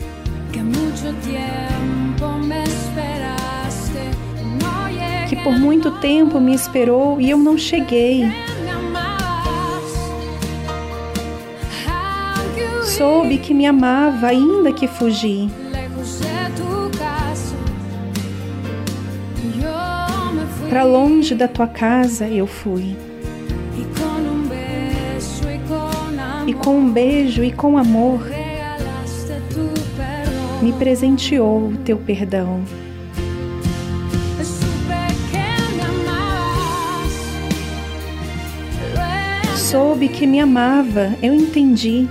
Que por muito tempo me esperou e eu não cheguei. Soube que me amava, ainda que fugi. Para longe da tua casa eu fui. E com um beijo e com amor me presenteou o teu perdão. Soube que me amava, eu entendi.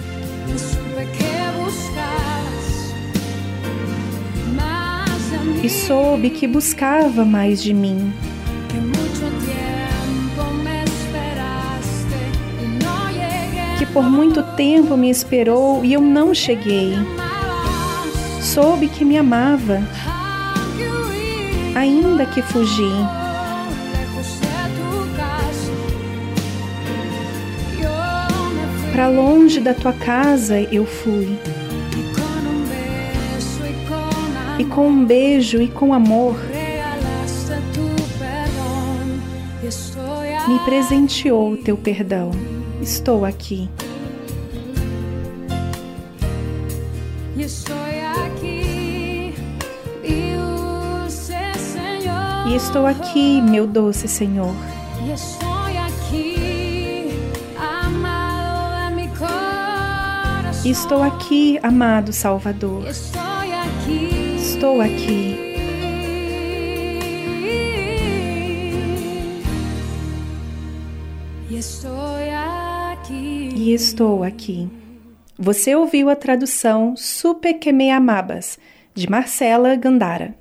E soube que buscava mais de mim. Por muito tempo me esperou e eu não cheguei. Soube que me amava, ainda que fugi. Para longe da tua casa eu fui. E com um beijo e com amor me presenteou o teu perdão. Estou aqui. E estou aqui, meu doce Senhor. Estou aqui, amado Salvador. Estou aqui. E estou aqui. Você ouviu a tradução Super que me amabas, de Marcela Gandara.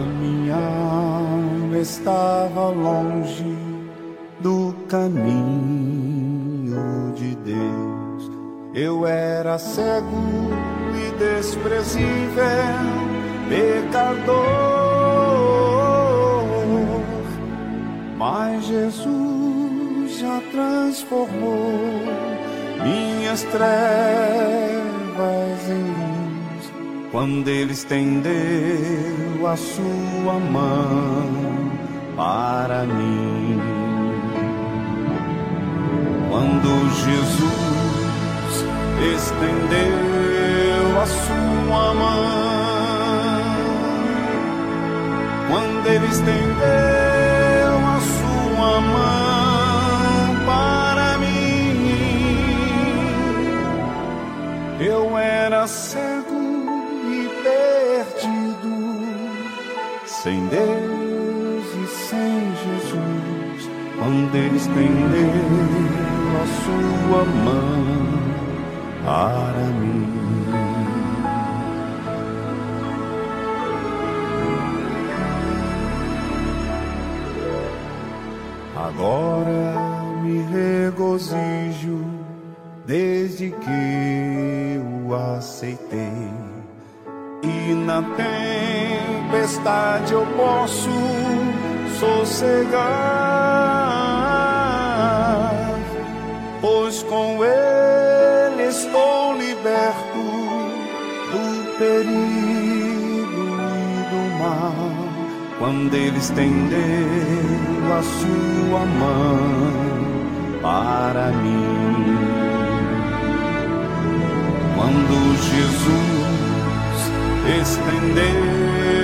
Minha alma estava longe do caminho de Deus. Eu era cego e desprezível, pecador, mas Jesus já transformou minhas trevas em luz quando Ele estendeu a sua mão para mim. Quando Jesus estendeu a sua mão, quando Ele estendeu a sua mão para mim, eu era cego sem Deus e sem Jesus, Ele estendeu a sua mão para mim. Agora me regozijo desde que o aceitei. E na tempestade eu posso sossegar pois com ele estou liberto do perigo e do mal. Quando ele estendeu a sua mão para mim, quando Jesus estendeu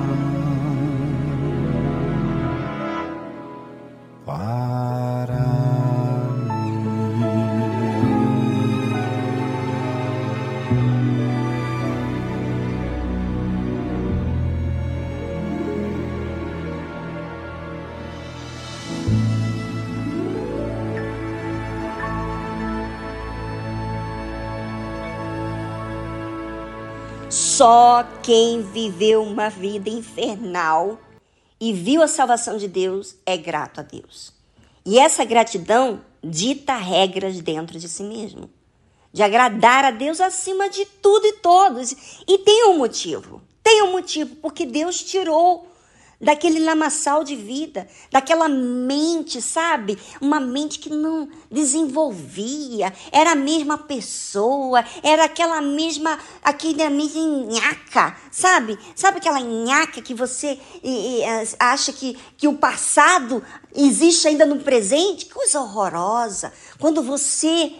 Quem viveu uma vida infernal e viu a salvação de Deus é grato a Deus. E essa gratidão dita regras dentro de si mesmo, de agradar a Deus acima de tudo e todos. E tem um motivo. Tem um motivo, porque Deus tirou daquele lamaçal de vida, daquela mente, sabe? Uma mente que não desenvolvia, era a mesma pessoa, era aquela mesma, aquela mesma nhaca, sabe? Sabe aquela nhaca que você e, e, acha que, que o passado existe ainda no presente? Que coisa horrorosa. Quando você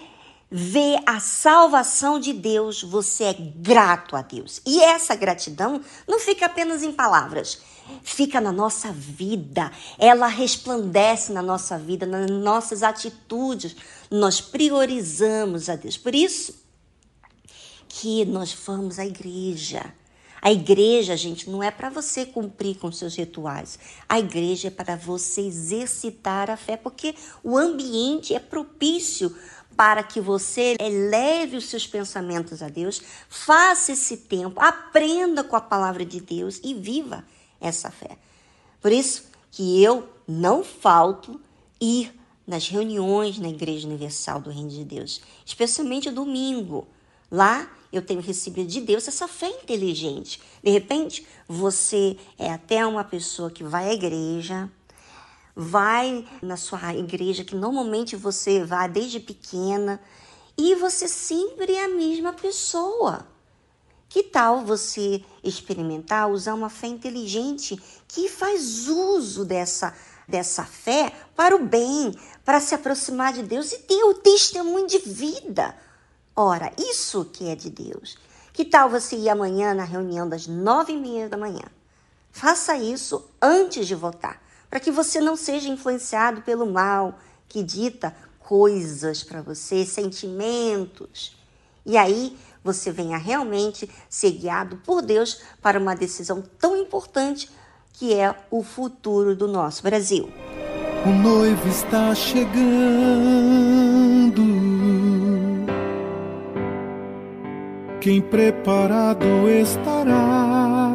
vê a salvação de Deus, você é grato a Deus. E essa gratidão não fica apenas em palavras, fica na nossa vida, ela resplandece na nossa vida, nas nossas atitudes. Nós priorizamos a Deus. Por isso que nós vamos à igreja. A igreja, gente, não é para você cumprir com seus rituais. A igreja é para você exercitar a fé, porque o ambiente é propício para que você eleve os seus pensamentos a Deus, faça esse tempo, aprenda com a palavra de Deus e viva essa fé. Por isso que eu não falto ir nas reuniões na Igreja Universal do Reino de Deus, especialmente domingo. Lá eu tenho recebido de Deus essa fé inteligente. De repente, você é até uma pessoa que vai à igreja, vai na sua igreja que normalmente você vai desde pequena e você sempre é a mesma pessoa. Que tal você experimentar usar uma fé inteligente que faz uso dessa dessa fé para o bem, para se aproximar de Deus e ter o testemunho de vida? Ora, isso que é de Deus. Que tal você ir amanhã na reunião das nove e meia da manhã? Faça isso antes de votar, para que você não seja influenciado pelo mal que dita coisas para você, sentimentos. E aí você venha realmente ser guiado por Deus para uma decisão tão importante que é o futuro do nosso Brasil. O noivo está chegando. Quem preparado estará.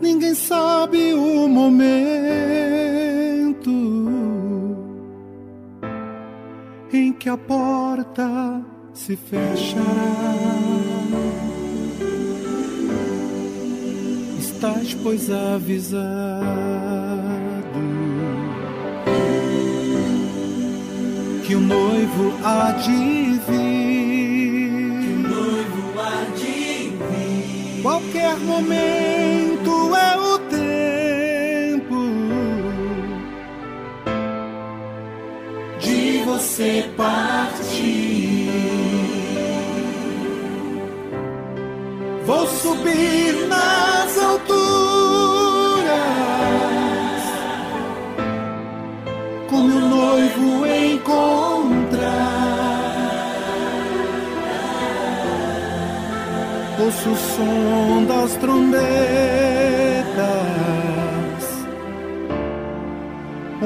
Ninguém sabe o momento em que a porta se fechará. Estás, pois, avisado que o noivo há de vir. noivo há de vir. Qualquer momento é o você partir. Vou subir nas alturas com meu noivo encontrar. Ouço o som das trombetas,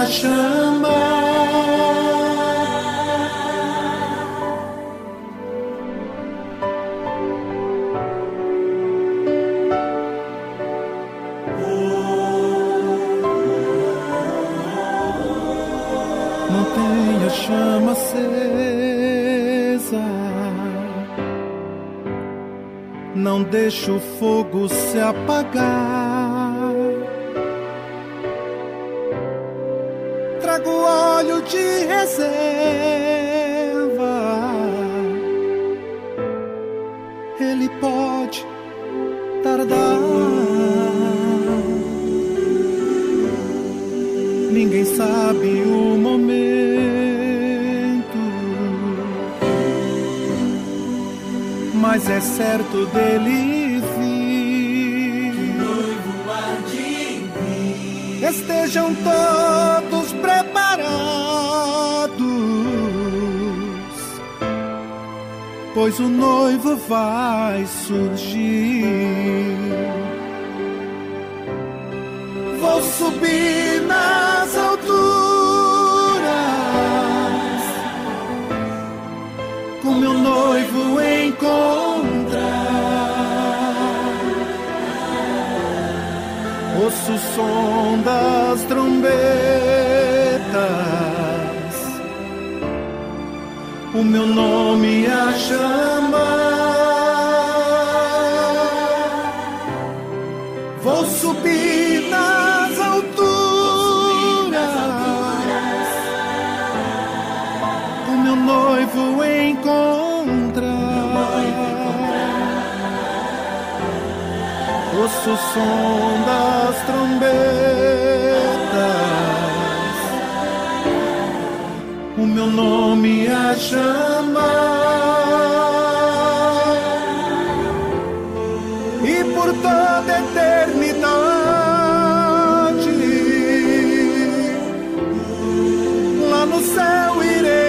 a chamar. Mantenha a chama acesa. Não deixe o fogo se apagar. Pois o noivo vai surgir. Vou subir nas alturas com meu noivo encontrar. Ouço o som das trombetas, meu nome a chamar. Vou subir nas alturas, o meu noivo encontrar. Ouço o som das trombetas, meu nome a chamar. E por toda a eternidade lá no céu irei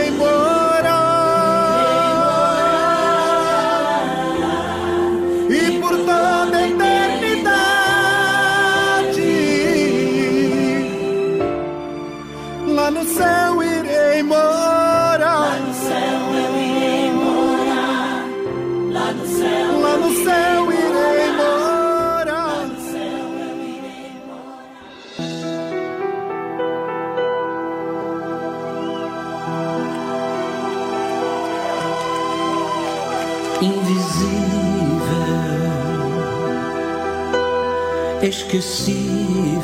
invisível, esquecível.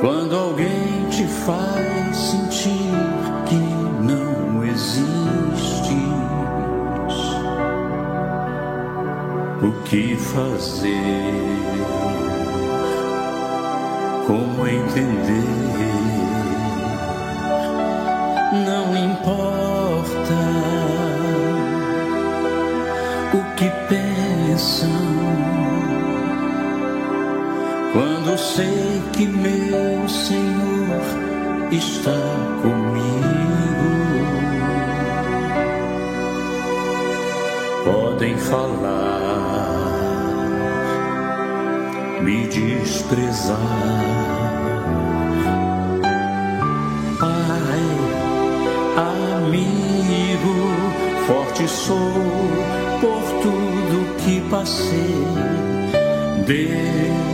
Quando alguém te faz sentir que não existes, o que fazer? Como entender? Não importa o que pensam sei que meu Senhor está comigo. Podem falar, me desprezar. Pai, amigo, forte sou por tudo que passei. Deus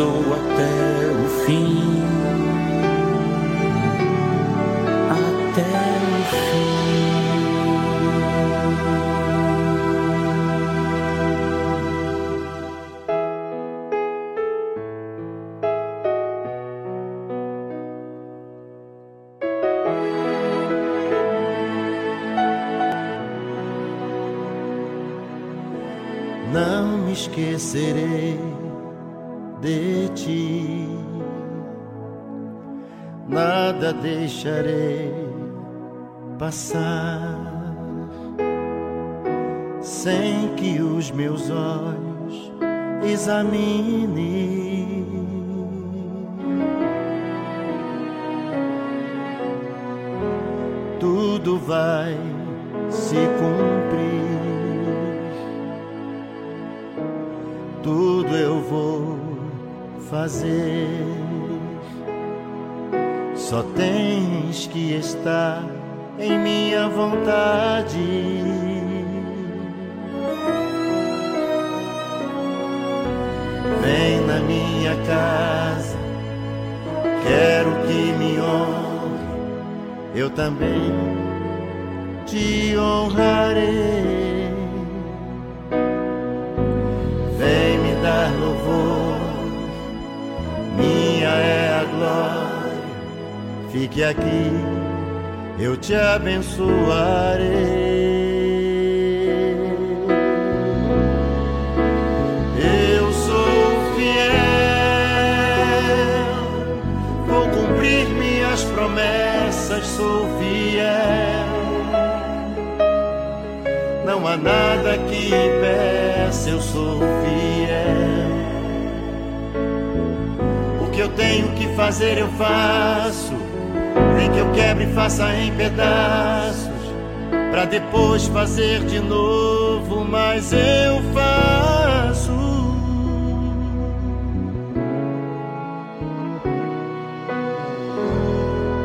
Estou até o fim. Até o fim. não me esquecerei Tudo vai se cumprir. tudo eu vou fazer. Só tens que estar em minha vontade. Vem na minha casa, quero que me honre, eu também fique aqui, eu te abençoarei. Eu sou fiel, vou cumprir minhas promessas, sou fiel. Não há nada que impeça, eu sou fiel. O que eu tenho que fazer, eu faço. Nem que eu quebre, faça em pedaços. Pra depois fazer de novo, mas eu faço.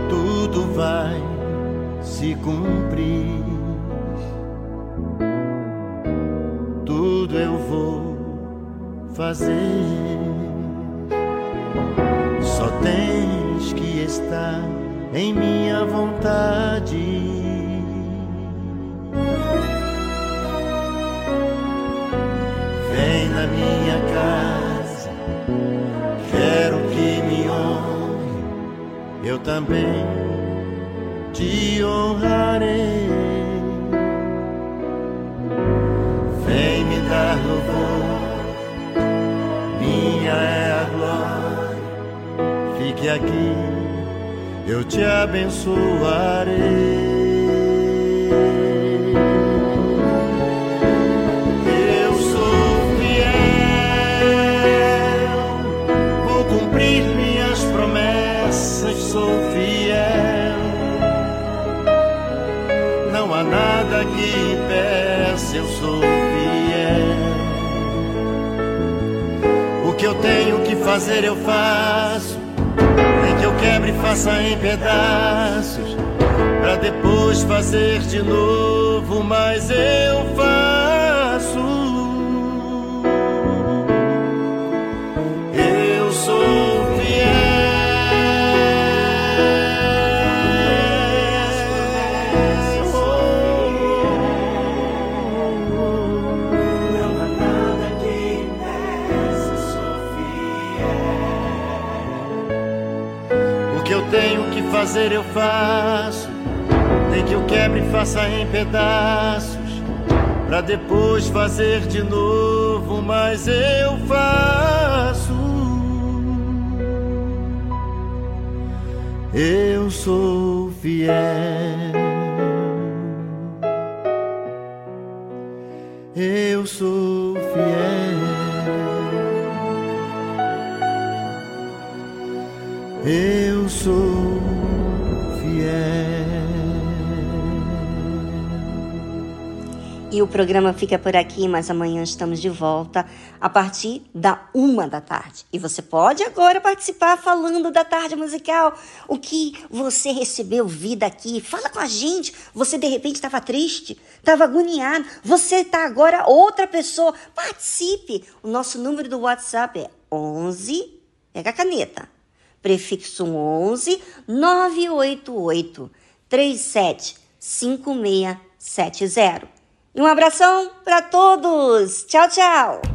Tudo vai se cumprir. Tudo eu vou fazer. Só tens que estar em minha vontade. Vem na minha casa, quero que me honre, eu também te honrarei. Vem me dar louvor, minha é a glória, fique aqui, eu te abençoarei. Eu sou fiel, vou cumprir minhas promessas, sou fiel. Não há nada que impeça, eu sou fiel. O que eu tenho que fazer, eu faço. Quebre, faça em pedaços. Pra depois fazer de novo, mas eu faço. Fazer, eu faço. Nem que eu quebre, faça em pedaços. Pra depois fazer de novo, mas eu faço. Eu sou fiel. Programa fica por aqui, mas amanhã estamos de volta a partir da uma da tarde. E você pode agora participar falando da tarde musical. O que você recebeu vida aqui? Fala com a gente. Você de repente estava triste, estava agoniado. Você está agora outra pessoa. Participe. O nosso número do WhatsApp é 11. Pega a caneta. Prefixo 11 988 37 5670. E um abração para todos. Tchau, tchau.